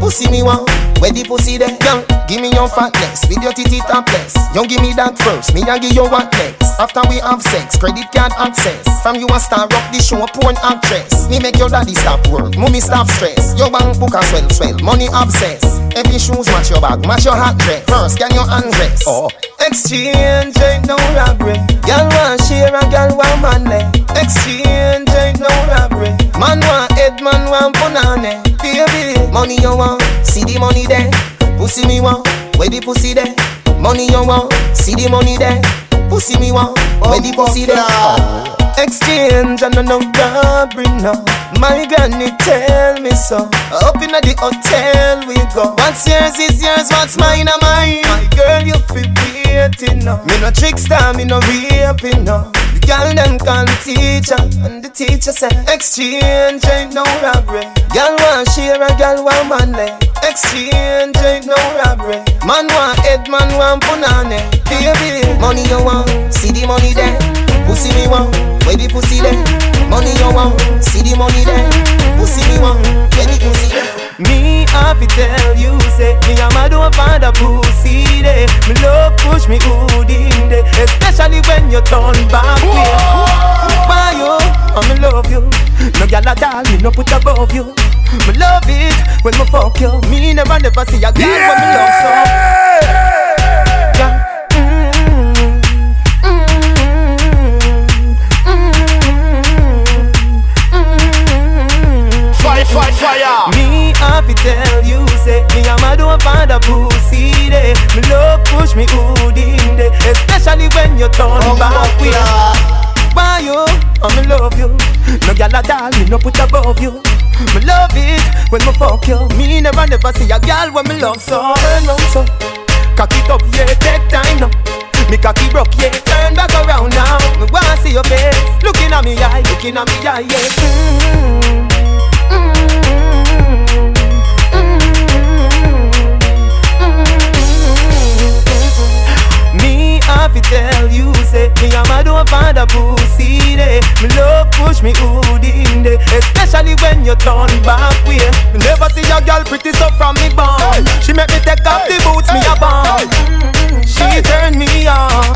[SPEAKER 2] Pussy me want, where the pussy there? Young, give me your fatness, with your titty topless. You give me that first, me I give you what next. After we have sex, credit card access. From you a star rock the show, porn actress. Me make your daddy stop work, mommy stop stress. Your bank book a swell swell, money obsess. Every shoes match your bag, match your hat dress. First, can you undress? Oh. Exchange ain't no robbery. Girl want share and girl want manly. Exchange ain't no robbery. Man want head, man want punani. Baby, money you want, see the money there. Pussy me want, where the pussy there? Money you want, see the money there. Pussy me want, where the pussy there? Exchange and no robbery no. My granny tell me so. Up in the hotel we go. What's yours is yours, what's mine are mine. My girl, you feel waiting now. Me no trickster, me no raping no. The girl them call me teacher, and the teacher say exchange ain't no robbery. Girl want share and girl want manly. Exchange ain't no robbery. Man want head, man want punani. Baby, money you want, see the money there. Pussy me want, the pussy there? Money you want, see the money there. Pussy me want, the pussy there? Me have to tell you, say me a mad over the pussy there. Me love push me good in there, especially when you turn back way. Why you? I me love you. No gyal at all, me no put above you. Me love it when me fuck you. Me never never see a girl when me love so. Have to tell you, say me a mad over the pussy there. Me love push me good in there, especially when you turn back way. Why you? I me love you. No gyal at all, me no put above you. Me love it when me fuck you. Me never never see a gyal when me love so. Turn round so, cock it up, yeah, take time now. Me cocky broke, yeah, turn back around now. Me wanna see your face, looking at me eye, looking at me eye, yeah. Mm. have to tell you, say, me a mad over the pussy, day. Me love push me hood in, day. Especially when you turn back way. Me never see a girl pretty so from me born. She make me take off the boots, me a.
[SPEAKER 15] She turn me on.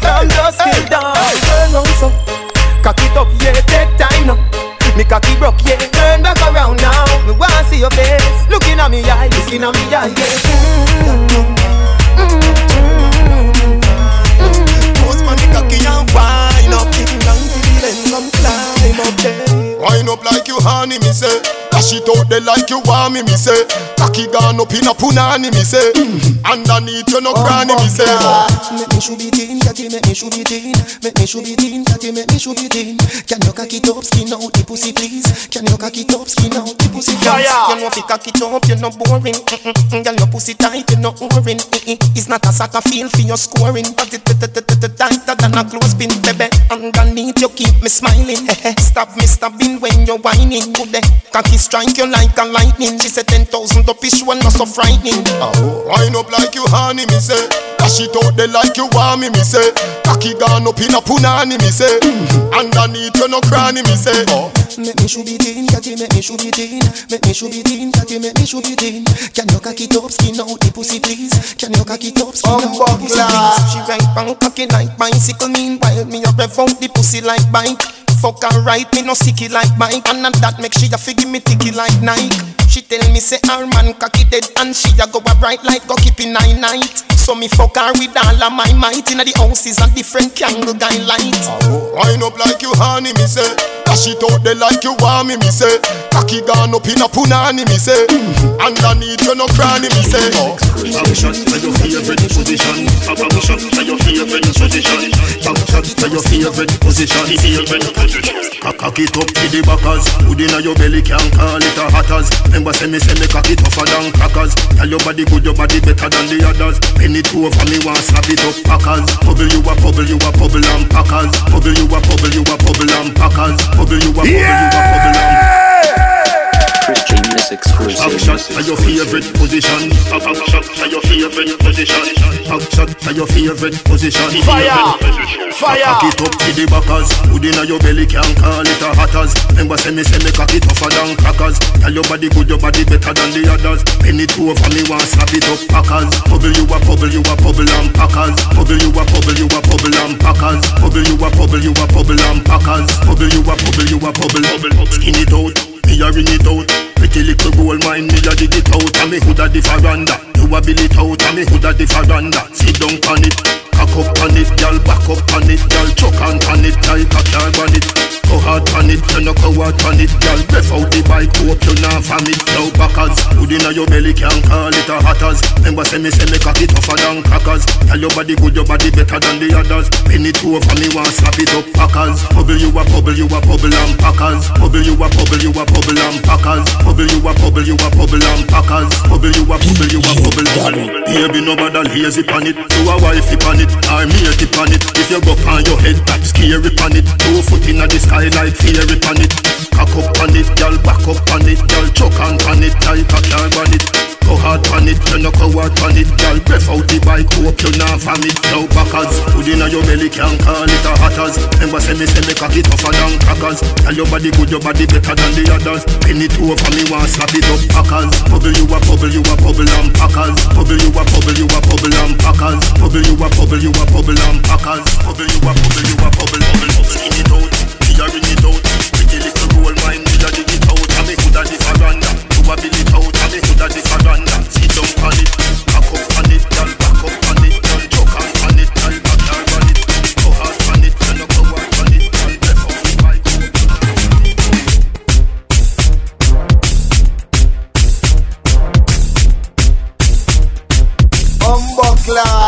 [SPEAKER 1] From dusk till dawn. Turn round so. Cock it up, yeah, take time now. Me cocky broke, yeah, turn back
[SPEAKER 2] around
[SPEAKER 1] now. Me wanna see your face, looking at me eye, looking at me yeah Mm-hmm. Mm-hmm. Up there Wine up like you honey me say. Dash it out there like you want me me say. Cocky gone up in a punani me say. Mm. Underneath you no granny me say.
[SPEAKER 2] Make me should be teen, catty, make me should be teen Make me should be teen, catty, make me should be teen Can you cock it up, skin out the pussy please? Can you cock it up, skin out the pussy please?
[SPEAKER 15] Yeah, yeah.
[SPEAKER 2] You know if you cock it up, you're not boring. Girl, your pussy tight, you're not boring It's not a soccer field for your scoring. But it tighter than a clothespin, baby. Underneath you keep me smiling. [laughs] Stop me stabbing when you're whining Good day, cocky strike you like a lightning. She said 10,000 up is one not so frightening.
[SPEAKER 1] Wine up like you honey me say. Dash it out there like you want me me say. Cocky gone up in a punani me say. Mm-hmm. Underneath you no granny me say. Oh.
[SPEAKER 2] Make me should be teen, catty, make me should be teen Make me should be teen, catty, make me should be teen Can you cock it up, skin out the pussy please? Can you cock it up, skin out the pussy please? She right bang cocky like bicycle Meanwhile me a rev out the pussy like bike Fuck her right, me no sticky like bike And not that make she a figure me ticky like Nike. She tell me say her man cocky dead And she a go a right like go keep in nine night. So me fuck her with all of my might. Inna the house is a different candle guy light.
[SPEAKER 1] Wine up like you honey me say Dash it out there like you want me me say Cocky gone up in a punani me say Underneath you no granny me say
[SPEAKER 10] Back shot to your favorite position. Back shot to your favorite position. Back shot to your favorite position. Cock it up to the backers. Hood inna your belly can't call it a hatters. Remember say me say me cock it tougher than crackers. Tell your body good, your body better than the others. Penny two over me want slap it up packers. Bubble you a bubble, you a bubble and packers. Bubble you a bubble, you a bubble and packers. Bubble you a bubble, you a bubble and
[SPEAKER 26] Christian is exclusive.
[SPEAKER 10] Back to your favorite position. Back shot to your favorite position. Back shot to your favorite position.
[SPEAKER 15] Fire! Fire!
[SPEAKER 10] Cock it up to the backers. Hood inna your belly can't call it a hatters. Remember say me say me cock it tougher than crackers. Tell your body good, your body better than the others. Penny two over me want slap it up packers. Bubble you a bubble, you a bubble and packers. Bubble you a bubble, you a bubble and packers. Bubble you a bubble, you a bubble and packers. Bubble you a bubble, you a bubble. Skin it out. Me a ring it out. Pretty little gold mine, me a dig it out. And me hood a the veranda You a bill it out And me hood a the veranda Sit down on it Cock up on it, girl back up on it Girl chuck on on it, like a car on it. Go hard on it, you no go hard on it Girl breath out the bike, hope you not it Now backers, hood inna your belly can't call it a hatters Remember say me say me cock it tougher than crackers. Tell your body good, your body better than the others. Penny two over me want slap it up packers. Bubble you a bubble, you a bubble and packers. Bubble you a bubble, you a bubble and packers. Bubble you a bubble, you a bubble and packers. Bubble you a bubble, you a bubble and Baby no bother lazy pan it. You a wifey pan it, or me a tip on it. If you go on your head top scary pan it. Two foot inna the sky like fairy pan it. Cock up on it, girl back up on it. Girl choke on pan it like a car on it. Go hard pan it, you no go hard pan it. Girl breath out the bike, hope you not it Now backers, hood inna your belly can't call it a hatters Remember say me say me cock it tougher than crackers. Tell your body good, your body better than the others. Penny two over me want slap it up packers. Bubble you a bubble, you a bubble and packers. Bubble you a bubble, you a bubble and packers. Bubble you a bubble, you a bubble and packers. Bubble you a bubble, you a bubble, bubble, bubble. Skin it out, me a ring it out. Pretty little gold mine, me a dig it out. And me hood a the veranda You a bill it out, and me hood a the veranda Sit down on it, back up on it, girl back up on it Girl. Choke on on it, girl back down on it. Go hard on it, you no go hard on it Girl. Breath out the bike
[SPEAKER 15] Umbuckler.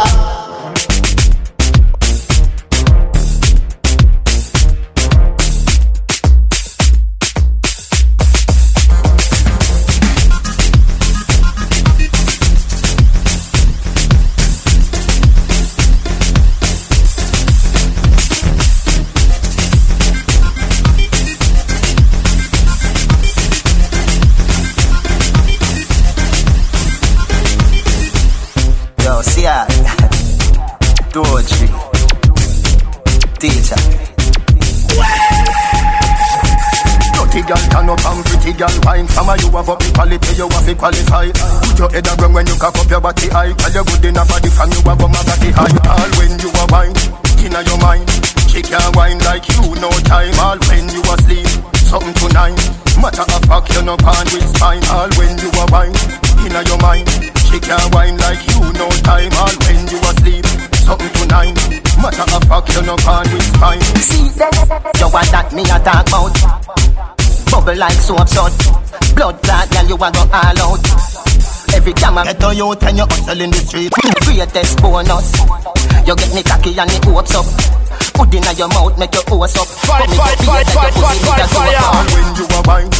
[SPEAKER 27] Doji. Teacher.
[SPEAKER 2] Dirty girl turn up and pretty girl wine. Some you? Have up the quality, you have to Put your head around when you cock up your body high. Cause you're good enough body from you have a body high All when you are wine, inna your mind. She can't wine like you no time. All when you asleep, something tonight. Matter of fact, you no pan with spine. All when you are wine, inna your mind.
[SPEAKER 10] She can't wine no can with spine.
[SPEAKER 4] See that? So what that me a talk about? Bubble like so absurd. Blood clot, girl, you a go all out. Every time I get you, and you hustle in the street. Greatest bonus. You get me cocky and it hopes up. Put in your mouth, make your hose up.
[SPEAKER 28] Fight, fight, fight, fight, fight, fight, fire.
[SPEAKER 10] All when you a wine,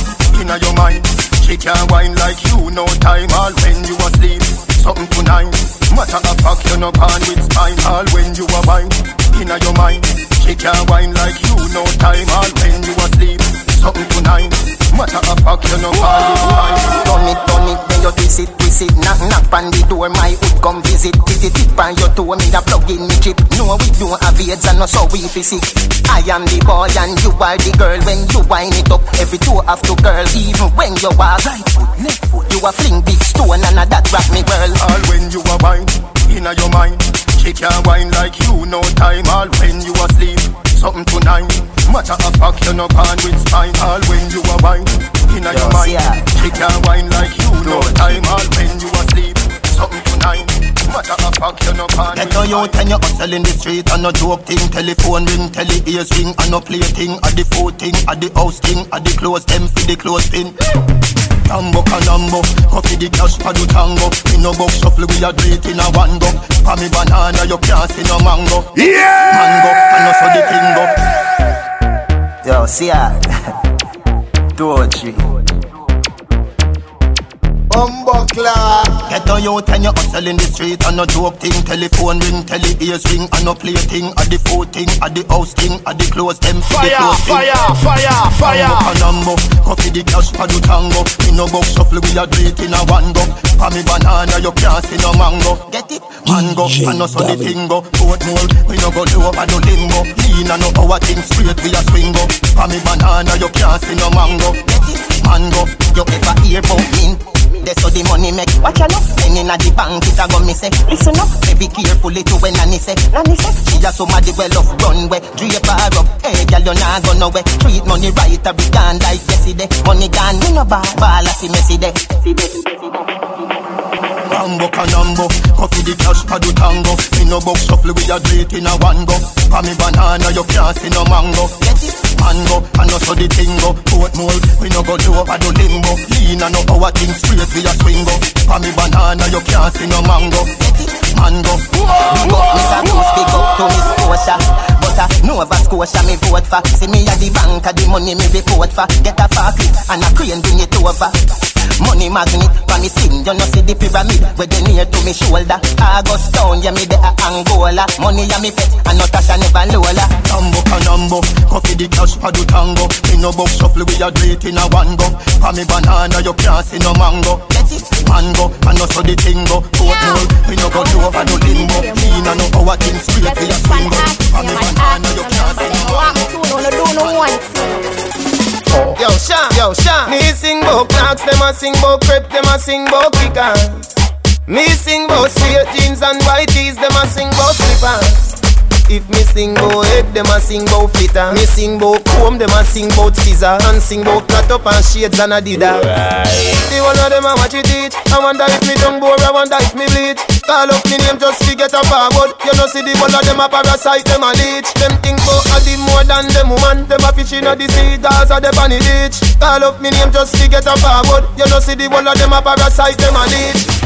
[SPEAKER 10] inna your mind. She can't wine like you, no time. All when you asleep, something to nine. Matter of fact, you no can with spine. All when you a wine, inna your mind. She can't wine like you, no time. All when you asleep, something to nine. Matter of fact, you no with spine.
[SPEAKER 4] Turn it, turn it, then you twist it, twist it Knock, knock on the door, my hood come visit Tip it, tip on your toe, me a plug in me chip No, we don't have AIDS and no so we physic I am the boy and you are the girl When you wind it up, every toe have to girl Even when you walk right foot, left foot You a fling big stone and a that rock me girl
[SPEAKER 10] All when you a wine, inna your mind She can't wine like you, no time All when you asleep, something to nine Matter of fact, you no can with spine All when you a wine, inna your mind She can't wine like you, no time All when you asleep, something to Matter of fact, you no can
[SPEAKER 4] Get on you and you hustle in the street and no joke thing. Telephone ring, tele ears ring and no play thing At the food thing, at the house thing, at the clothes them for the clothes pin Tambo canambo, coffee the cash for the tango. In no box shuffle we a do it in a one go. For me banana you can't see no mango.
[SPEAKER 28] Yeah!
[SPEAKER 4] Mango, and no so the thing go. Yo, see ya. Two or three
[SPEAKER 15] Umbuckler.
[SPEAKER 4] Get on you and you hustle in the street and no joke thing. Telephone ring, tele ears ring and no play thing At the food thing, at the house thing, at the clothes them. Fire, the
[SPEAKER 28] Fire,
[SPEAKER 4] clothes thing.
[SPEAKER 28] fire, fire, fire.
[SPEAKER 4] Tambo, coffee the cash for the tango. In no box shuffle we a do it in a one go. For me banana you can't see no mango. Get it? Mango, and no so the thing go Portmore, we no go low over no limbo Lean and no our thing straight we a swing go. For me banana you can't see no mango. Get it? Mango, you ever hear about me? That's how the money make. Watch out, Then inna the bank it a go me say Listen up, be carefully to when Nanny say. Nanny say, she a somebody well off runway Drape her up, hey girl you nah go nowhere. Treat money right, a be gone like yesterday. Money gone, me no ball, ball a see messy day. Mambo canambo, coffee the cash for the tango. In no box shuffle we a do it in a one go. For me banana you can't see no mango. Get it? Mango, and no so the thing go Portmore, we no go low over no limbo Lean and no our thing straight we a swing go For me banana you can't see no mango? Mango Big up Mr. Goose, big up to Miss Scotia But uh, Nova Scotia me vote for See me at the bank, a the money me report for Get a forklift and a crane bring it over Money magnet for me sing, you know see the pyramid. Where they near to me shoulder. August town, yeah me there a Angola. Money ya me pet, and not I never lola Tambo canambo, coffee the cash for the tango. In no box shuffle we a do it in a one go. For me banana you can't see no mango? Mango, and no so the thing go Portmore, we no go do over no limbo Lean and no our thing straight we a swing go For me banana you can't see no mango
[SPEAKER 1] Yo, Sean, yo, Sean. Me sing bout clocks, them a sing bout crepe, them a sing bout kickers. Me sing bout straight jeans and white tees, them a sing bout slippers. If me sing bout head, them a sing bout flitter. Me sing bout comb, them a sing bout scissor. And sing bout cut up and shades and adidas. The one of them a watch it teach. I wonder if me tongue bore, I wonder if me bleach. Call up me name just to get a forward. You know see the one of them a parasite, them a leech. Them think bout a the more than them woman. Them a fish in a the sea, dolls a the bunny beach. Call up me name just to get a forward. You know see the one of them a parasite, them a leech.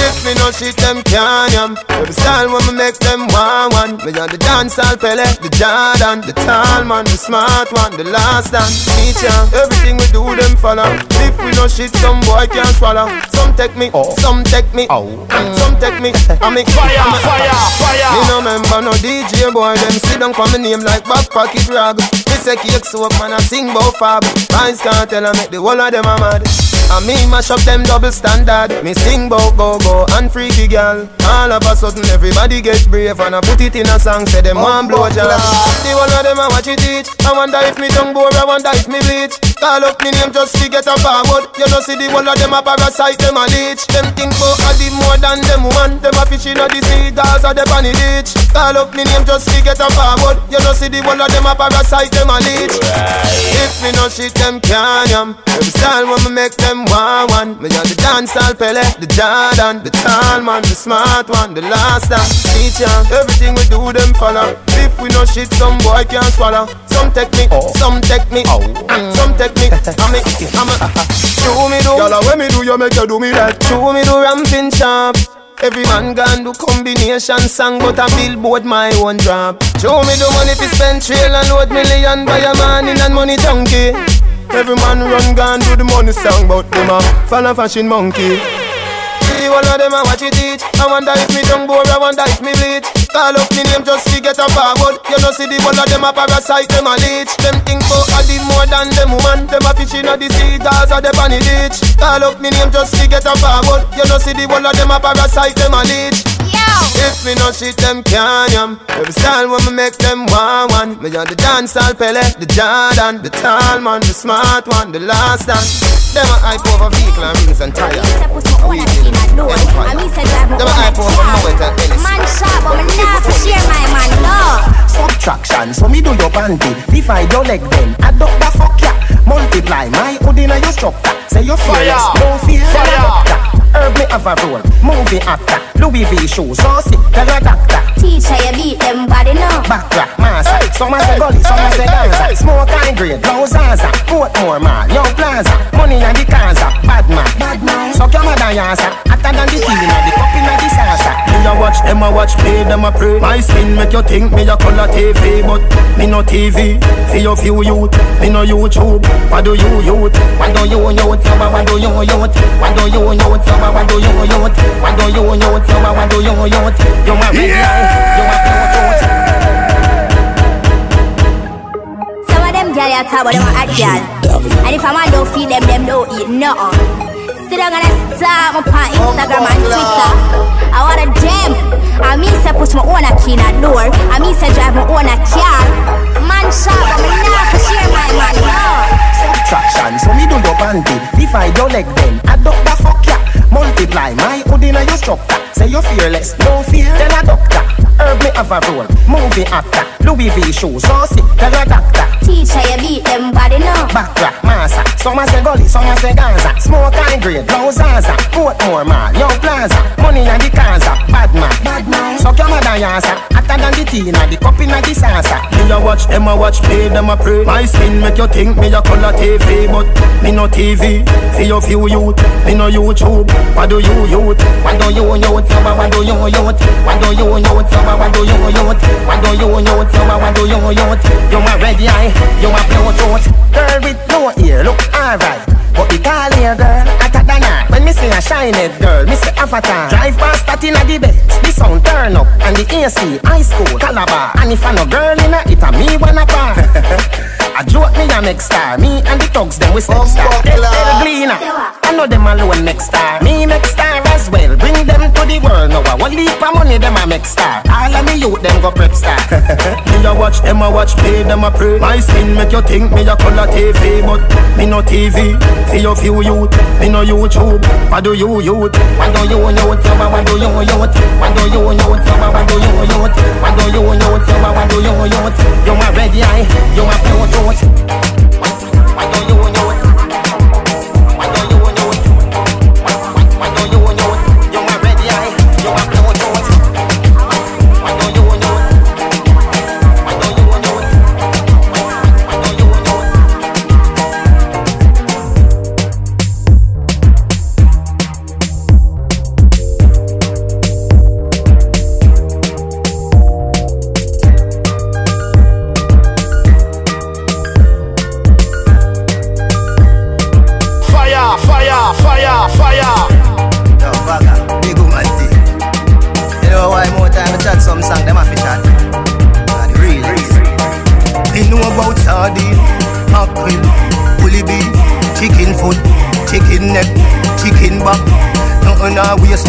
[SPEAKER 1] If me no shit them can yam. Every style when me make them one one. Me on the dancehall Pele, the Jordan The tall man, the smart one, the last dance. Me jam, everything we do them follow. If we no shit some boy can't swallow. Some take me, some take me. Mm, Some take me, I make [laughs]
[SPEAKER 28] Fire, fire, fire.
[SPEAKER 1] Me no member no DJ boy. Them sit down for me name like back pocket rag Me say cake soap man I sing bout fab. Rise can't tell I make the whole of them a mad and me mash up them double standard. Me sing bout go go and freaky girl All of a sudden everybody get brave And I put it in a song say them one blow job The one of them I watch it teach. I wonder if me tongue bore, I wonder if me bleach. Call up me name just to get a forward. You know see the one of them a parasite, them a leech. Them think bout a the more than them woman Them a fish in the sea, dolls a the bunny ditch. Call up me name just to get a forward. You know see the one of them a parasite, them a leech. If me no shit them can yam. Every style when me make them
[SPEAKER 2] them one one. Me a the dancehall Pele, the Jordan, the tall man, the smart one, the last dance teacher. Everything we do them follow. If we no shit, some boy can't swallow. Some take me, some take me, mm, some take me. [laughs] I'm a, I'm a. Do me do.
[SPEAKER 1] Girl, when me do you make you do me that.
[SPEAKER 2] Do me do ramping sharp. Every man can do combination song, but a billboard my own drop. Show me the money to spend trail and load million buy a man in and money junkie. Every man run gun do the money song, but them a follow fashion monkey. See all of them a watch it teach. I wonder if me don't bore, I wonder if me bleach. Call up me name just to get a forward. You know see the whole of them a parasite, them a leech. Them think for a the more than them woman. Them a fish inna the sea, cause of the the ditch. Call up me name just to get a forward. You know see the whole of them a parasite, them a leech. If me no shit them can yam Every style when me make them one one. Me on the dancehall Pele, the Jordan The tall man, the smart one, the last one Them a hype over vehicle and rings and tire. We build empire. Them a hype over Moet and Hennessy
[SPEAKER 29] Man sharp, but me nah for share my man, no.
[SPEAKER 4] Subtraction, so me do your panty. Divide your leg then, adopt the fuck ya. Multiply my hood in your structure. Say you fearless,
[SPEAKER 30] Fire.
[SPEAKER 4] no fear tell
[SPEAKER 30] Fire.
[SPEAKER 4] Doctor Herb me have a role, movie actor Louis V. Shoes, so sick, tell a doctor.
[SPEAKER 29] Teacher, you beat them body, no.
[SPEAKER 4] Backtrack, massa Some a say gully, some a say Gaza Smoke high grade, blow Zaza. Portmore mall, Young Plaza. Money and the Kaza, bad man. Bad man. Suck your mother yasa. Hotter than the tea inna the cup inna the salsa Me a watch, them a watch, pay them a pray. My skin make you think me a color TV But me no TV For your few youth, me no YouTube. What do you youth? What do you youth? Yo, What do you youth? What do you youth? What do you youth? What do you youth? Yo, What do you youth? You a red eye, you a blue youth
[SPEAKER 29] Some of them girl you talk about them a hot girl. And if a man don't feed them, them don't eat nothing. Still I'm gonna start up on Instagram and oh, Twitter. I want a gem. I mean say push my own a key in a door. I mean say drive my own a car. Man sharp, but me nah for share my man, no.
[SPEAKER 4] Subtraction, so me do your panty Divide your leg then, adopt the fuck ya Multiply my hood in your structure. Say you fearless, no fear, tell a doctor Herb me have a role, movie actor Louis V. Shoes, so sick, tell a doctor.
[SPEAKER 29] Teacher, you beat them body, no.
[SPEAKER 4] Backtrack, massa Some a say gully, some a say Gaza Smoke high grade, blow Zaza. Portmore mall, Young Plaza. Money and the Kaza, bad man. Bad man. Suck your mother yasa. Hotter than the tea inna the cup inna the salsa Me a watch, them a watch, pay them a pray. My skin make you think me a color TV But me no TV see your few youth, me no YouTube. What do you youth? What do you youth? Yo, What do you youth? What do you youth? Yo, What do you youth? What do you youth? Yo, What do you youth? You a red eye, you a blue tooth Girl with no ear, look alright but the tall here girl, hotter than her When me see a shine head girl, me say avatar Drive past that inna the bed, the sound turn up And the AC, high school, calabar And if I no girl inna it, a me wanna [laughs] bar I joke me a make star Me and the thugs them we step star El Gleaner I know them alone make star Me make star as well Bring them to the world Now I want leap of money them a make star All of me youth them go prep star [laughs] Me a watch them a watch pay them a pray My skin make you think me a color TV But me no TV For your few youth Me no YouTube What do you youth? What do you youth? Yo, What do you youth? What do you youth? Yo, What do you youth? What do you youth? Yo, What do you youth? You a red eye You a blue tooth What do you youth?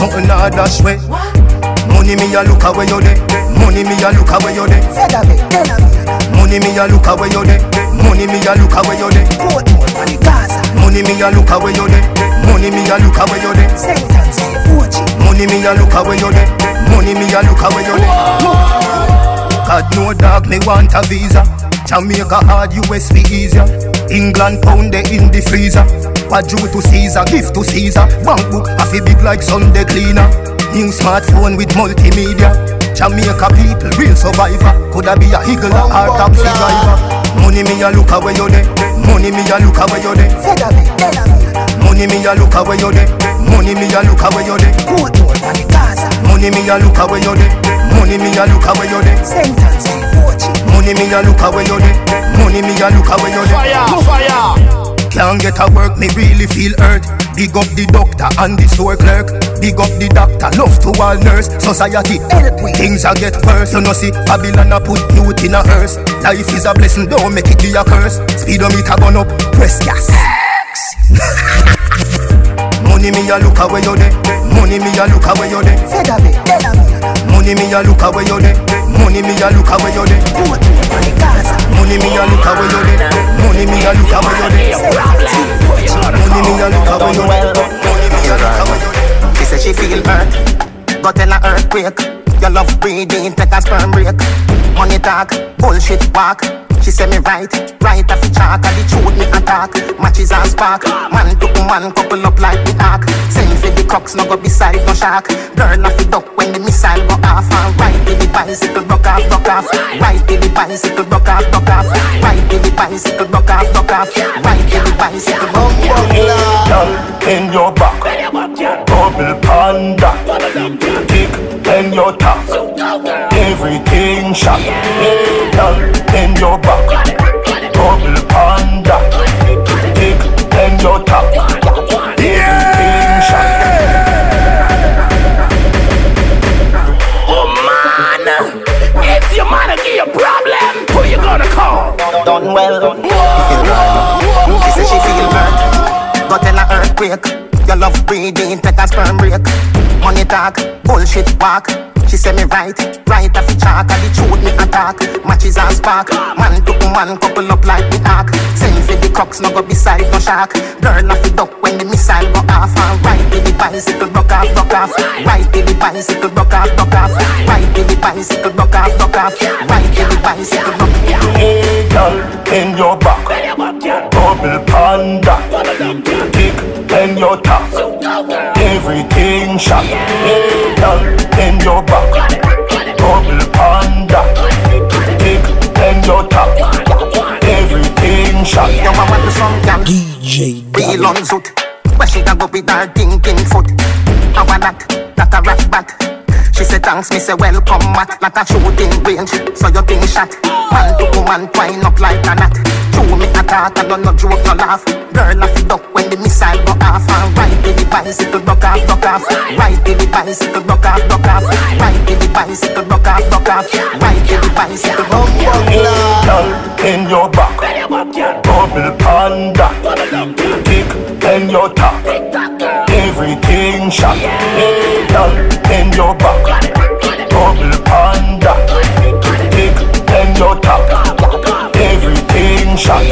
[SPEAKER 4] A waste, dash way. Money me a look away you dey. Money me a look away you dey.
[SPEAKER 31] Said of it, then of.
[SPEAKER 4] Money me a look away you dey. Money me a look away you dey.
[SPEAKER 31] Portmore, the Gaza.
[SPEAKER 4] Money me a look away you dey. Money me a look away you dey.
[SPEAKER 31] Sentence, Ochi.
[SPEAKER 4] Money me a look away you dey. Money me a look away you dey. God no dog me want a visa. Jamaica hard, US be easier. England pound they in the freezer.
[SPEAKER 15] iPad due to Caesar, gift to Caesar. Bank book, a fi big like Sunday cleaner. New smartphone with multimedia. Jamaica people, real survivor. Coulda be a higgler or taxi driver. Money me a look away you there. Money me a look away you there. Money me a look away you there. Money me a look away you there. Money me a look away you there. Money me a look away you there. Sentence, Money me a look away you there. Money me a look away you there.
[SPEAKER 32] Fire, fire.
[SPEAKER 15] Can't get a work, me really feel hurt. Big up the doctor and the store clerk. Big up the doctor, love to all nurse. Society help when things a get worse. You know see, Babylon a put youth in a hearse. Life is a blessing, don't make it be a curse. Speedometer gone up, press gas. [laughs] Money me a look away you there. Money me a look away you there. Money me a look away you there. Money me a look away you there. Money me a look away you there. Money me a look away you there. Money me a look away you there. Money me a look away you there.
[SPEAKER 4] She say she feel hurt, got in a earthquake. Your love breathing, take a sperm break. Money talk, bullshit walk. She say me right, right off the chalk. The truth me attack, matches and spark. Man to man, couple up like the ark. Same for the crocks, no go beside no shark. Burn off the duck when the missile go off. And right till the bicycle broke off, broke off. Right till the bicycle broke off, broke off. Right till the bicycle broke off, broke off. Right till the bicycle broke off.
[SPEAKER 10] Girl, in your back, double panda, dick in your top, everything shot. Hey, girl, in your back, double panda, dick in your top, everything shot.
[SPEAKER 32] Oh man, if your man give you a problem, who you gonna call?
[SPEAKER 4] done well. She say she feel hurt, got in a earthquake. Your love breathing, take a sperm break. Money talk, bullshit walk. She say me right, right off the chalk. And the truth me attack, matches and spark. Man to man, couple up like the ark. Same for the crocks, no go beside no shark. Burn off the duck when the missile go off. And right the bicycle broke off, broke off. Till the bicycle broke off, broke off. Till the bicycle broke off, broke off. Till the bicycle broke off.
[SPEAKER 10] Hey, girl, in your back, double panda, dick in your top, everything shot. Hey, girl, in your back, double panda, dick in your top, everything shot.
[SPEAKER 4] Yo, I want some girl DJ Real on zoot Where she can go with her thinking foot? How a that, that a rat bat She say thanks, me say welcome mat Not a shooting range, so you think shot. Man to woman twine up like a knot. True me a attack, I don't no joke, no laugh. Girl off the duck when the missile go off. And till the bicycle broke off, broke off. Till the bicycle broke off, broke off. Till the bicycle broke off, broke off. Till the bicycle. Broke off
[SPEAKER 10] Girl, in your back, double panda, dick in your top, everything shot. Girl, in your back, double panda, dick in your everything shot.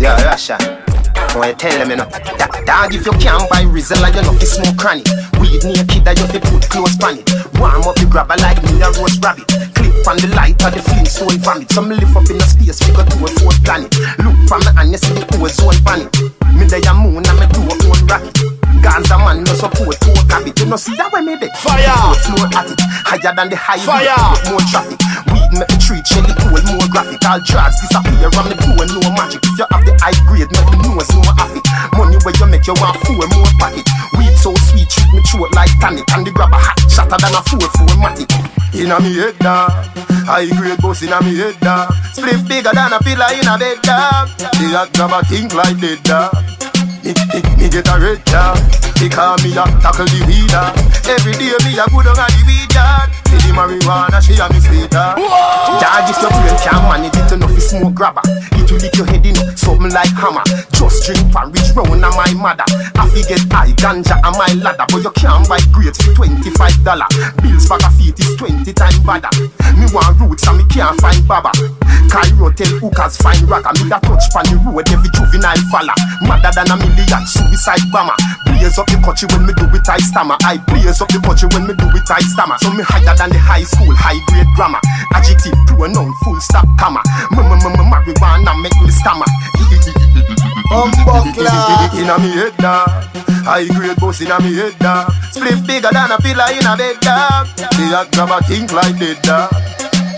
[SPEAKER 33] Yeah, Russia. You tell them, you know, dog, if you can't buy Rizla, you know, fi smoke cranny. Weed naked, that you fi put close pan it. Warm up the grabber like me a roast rabbit. Clip on the light of the flint stone vomit. Some lift up in the space, figure to a fourth planet. Look from the hand, you see the ozone planet. Me day a moon and me do a own rocket. Ganza man no support poor habit. You know see that way me dey.
[SPEAKER 32] Fire.
[SPEAKER 33] Floor at it, higher than the highway.
[SPEAKER 32] Fire.
[SPEAKER 33] More traffic. Weed make the treat Shelly cool, more graphic. All drugs disappear on the door, no magic. If you have the high grade, make the nose no affect. Money where you make you want four more pocket. Weed so sweet, treat me throat like tonic. And the grab a hot, shatter than a four four matic.
[SPEAKER 10] Inna me head dog, high grade boss inna me head dog. Spliff bigger than a pillar in a bed dog. The hot grab a think like dead dog. Me, me, me get a red. He call me a tackle the weed. Every day me a go down a the weed dog. See the marijuana she a me sweet dog.
[SPEAKER 33] Dog, if your brain can't manage it enough, it's smoke grabber. It will lick your head in something like hammer. Just drink porridge round a my mother. I get high ganja on my ladder, but you can't buy grapes for twenty five dollar. Bills for a feet is twenty times badder. Me want roots and me can't find baba. Cairo tell hookers find ragga. Me da touch pan the road every juvenile falla. Madder than a million suicide bomber. Blaze up the country when me do it I stammer. I blaze up the country when me do it I stammer. So me higher
[SPEAKER 4] than the high school, high grade grammar. Adjective, pronoun, full stop, comma. Marijuana make me stammer.
[SPEAKER 15] Humbuckler.
[SPEAKER 4] Inna me head dog. High grade boss inna me head dog. Spliff bigger than a pillar in a bed dog. The hot grab a think like dead dog.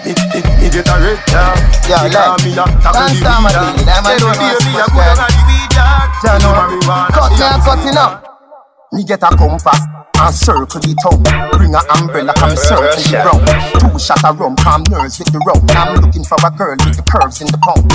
[SPEAKER 4] Me, me, me get a red dog.
[SPEAKER 2] Yeah, like,
[SPEAKER 4] me a tackle the weed dog.
[SPEAKER 2] baby, that man
[SPEAKER 4] Say no baby, a
[SPEAKER 2] smash
[SPEAKER 4] good
[SPEAKER 2] that.
[SPEAKER 4] on the weed dog.
[SPEAKER 2] Cut me
[SPEAKER 4] a
[SPEAKER 2] and
[SPEAKER 4] me
[SPEAKER 2] cutting up.
[SPEAKER 4] Me get a compass and circle the tongue. Bring a umbrella, come circle the ground. Two shot of rum, calm nerves with the rum. I'm looking for a girl with the curves in the pump.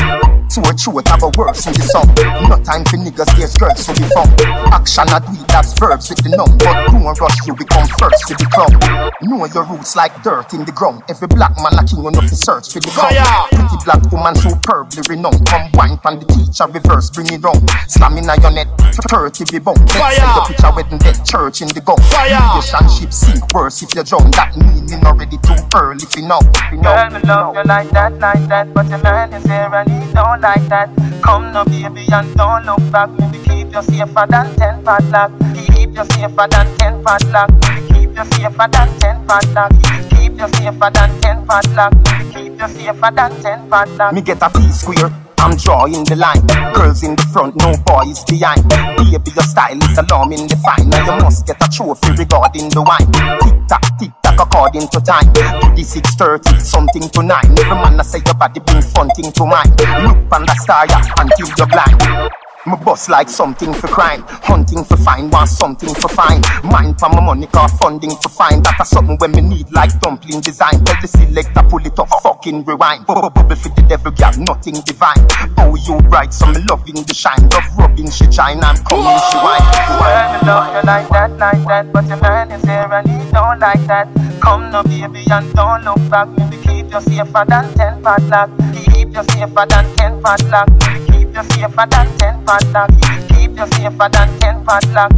[SPEAKER 4] To a truth, have a worse in the song. No time for niggas, there's girls to be found. Action not we, that's verbs with the numb. But don't rush, you become first with the club. Know your roots like dirt in the ground. Every black man a king enough to search for the crown. Pretty black woman superbly renowned. Come wine from the teacher, reverse, bring it round. Slamming on your neck, 30 be bone. Let's
[SPEAKER 34] Fire!
[SPEAKER 4] say your wedding dead church in the.
[SPEAKER 34] Fire!
[SPEAKER 4] Relationship sink worse if you drown. That meaning already too early for now. For now.
[SPEAKER 2] Girl, me love you like that, like that But your man is here and he don't like that Come now baby and don't look back Maybe keep you safer than ten padlock Keep you safer than ten padlock keep you safer than ten padlock Keep you safer than ten padlock keep you safer than ten padlock
[SPEAKER 4] Me get a T square. I'm drawing the line. Girls in the front, no boys behind. Baby, your style is alarming the fine. Now you must get a trophy regarding the wine. Tick tock, tick tock, according to time. To the 6:30, something to nine. Every man I say your body bring fun thing to mind. Look on the star yeah, until you're blind. Me bust like something for crime, hunting for fine, want something for fine. Mind for my money, car funding for fine. That a something when me need like dumpling design. Tell the selector pull it up, fucking rewind. Bubble for the devil, girl, nothing divine. Oh, you bright, so me loving the shine. Love rubbing, she shine, I'm coming, she wine.
[SPEAKER 2] Girl, me love you like that, like that But your man is here and he don't like that Come now baby and don't look back Maybe keep you safer than ten padlock Keep you safer than ten padlock you safer than ten padlock Keep you safer than ten padlock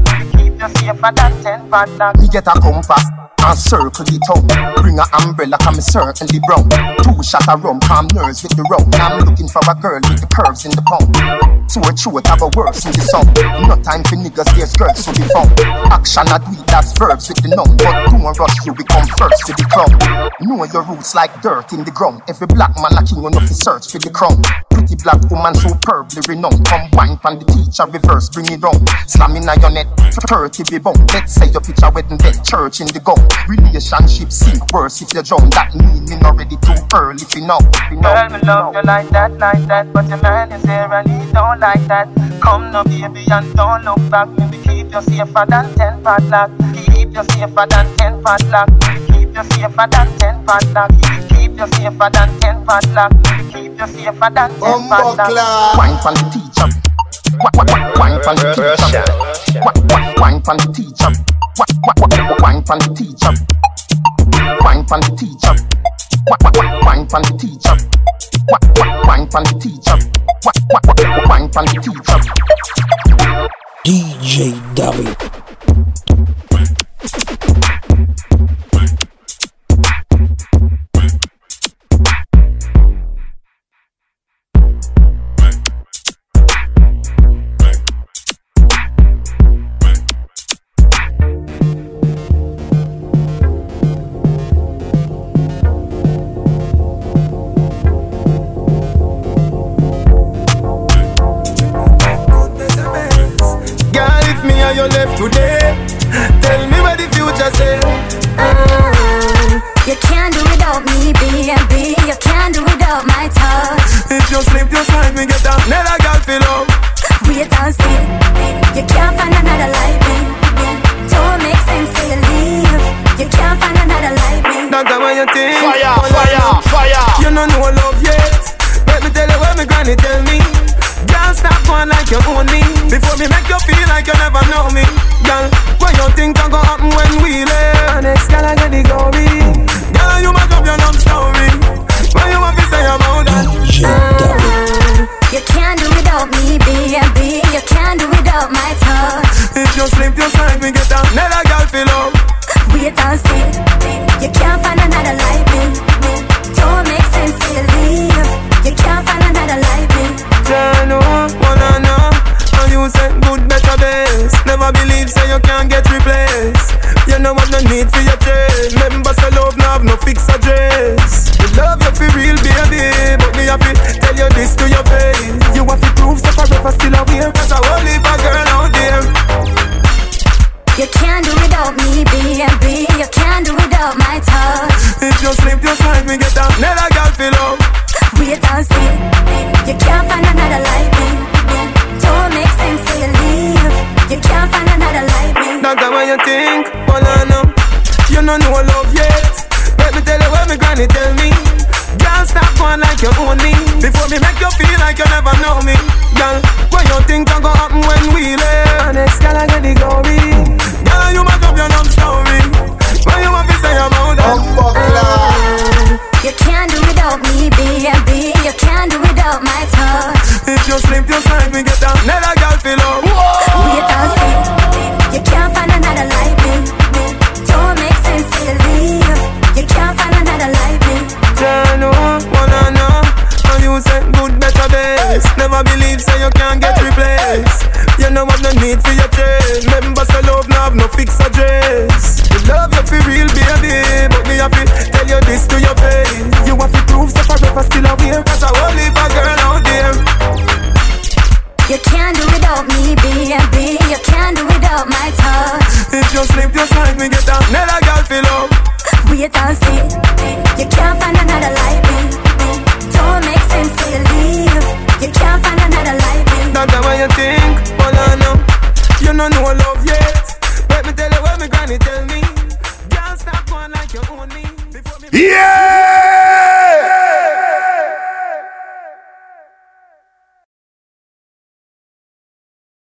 [SPEAKER 2] padlock
[SPEAKER 4] Me get a compass and circle the tongue. Bring a umbrella, come the brown. Two shot of rum, calm nerves with the rum. I'm looking for a girl with the curves in the pump. To a truth, have a worse in the song. No time for niggas, there's girls to be found. Action not we, that's verbs with the noun. But don't rush, you become first with the club. Know your roots like dirt in the ground. Every black man a king enough to search for the crown. Pretty black woman superbly renowned. Come wine from the teacher, reverse, bring it round. Slamming on your neck, 30 be bone. Let's say your picture wedding dead church in the gun. Relationship sink worse if you drown. That meaning already too early for now. For now.
[SPEAKER 2] Girl, me love you like that, like that But your man is here and he don't like that Come now baby and don't look back Maybe keep you safer than ten padlock Keep you safer than ten padlock Maybe keep you safer than ten padlock Keep you safer than ten padlock Maybe keep you safer than ten padlock
[SPEAKER 4] Wine from the Wine the teacher. Wine the teacher. Wine the teacher. Wine the teacher. Wine the teacher. Wine the teacher. Wine the teacher.
[SPEAKER 1] DJ W.